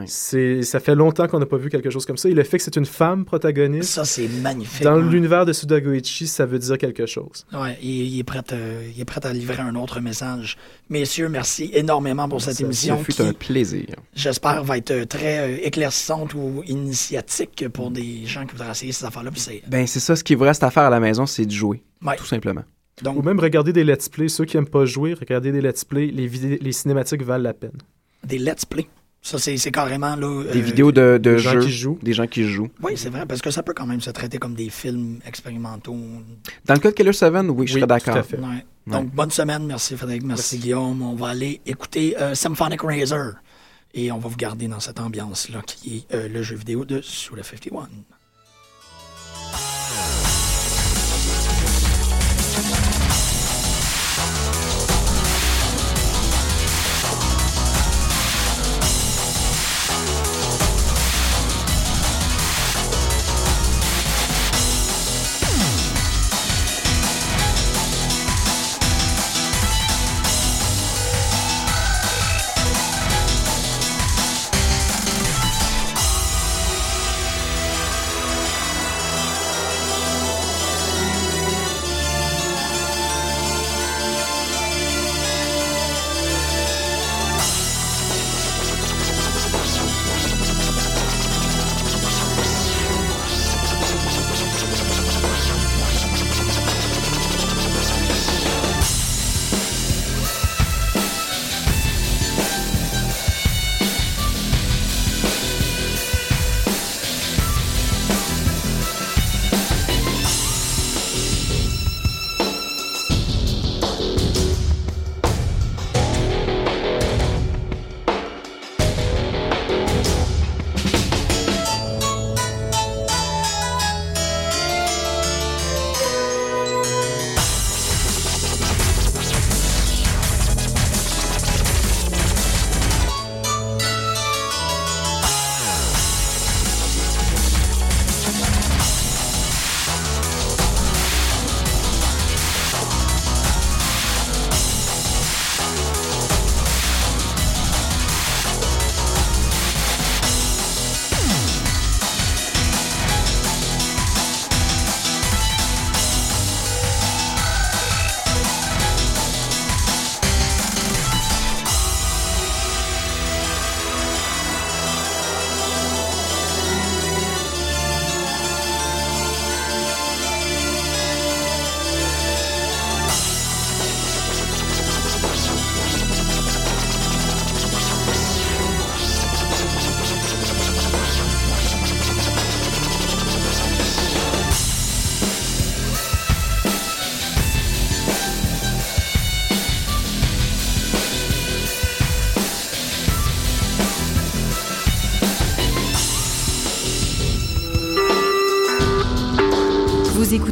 C'est, ça fait longtemps qu'on n'a pas vu quelque chose comme ça. Et le fait que c'est une femme protagoniste,
Ça, c'est magnifique.
dans
ouais.
l'univers de Suda Goichi, ça veut dire quelque chose.
Ouais, il, il est prêt, euh, il est prêt à livrer un autre message. Messieurs, merci énormément pour cette
Ça-
émission
Ce fut
qui,
un plaisir.
j'espère, va être euh, très euh, éclaircissante ou initiatique pour des gens qui voudraient essayer ces affaires-là. puis c'est-
Ben, c'est ça, ce qui vous reste à faire à la maison, c'est de jouer,
Ouais.
tout simplement.
Donc,
Ou même regarder des let's play. Ceux qui aiment pas jouer, regarder des let's play. Les, cinématiques valent la peine.
des let's play. Ça, c'est carrément là.
Des
euh,
vidéos de, de
des gens
jeux,
qui jouent.
des gens qui jouent.
Oui, c'est vrai, parce que ça peut quand même se traiter comme des films expérimentaux.
Dans le cas de Killer 7, oui, je
Oui,
serais d'accord.
Ouais. Donc, bonne semaine. Merci Frédéric, merci, Guillaume. On va aller écouter euh, Symphonic Razor. Et on va vous garder dans cette ambiance-là qui est euh, le jeu vidéo de Suda 51.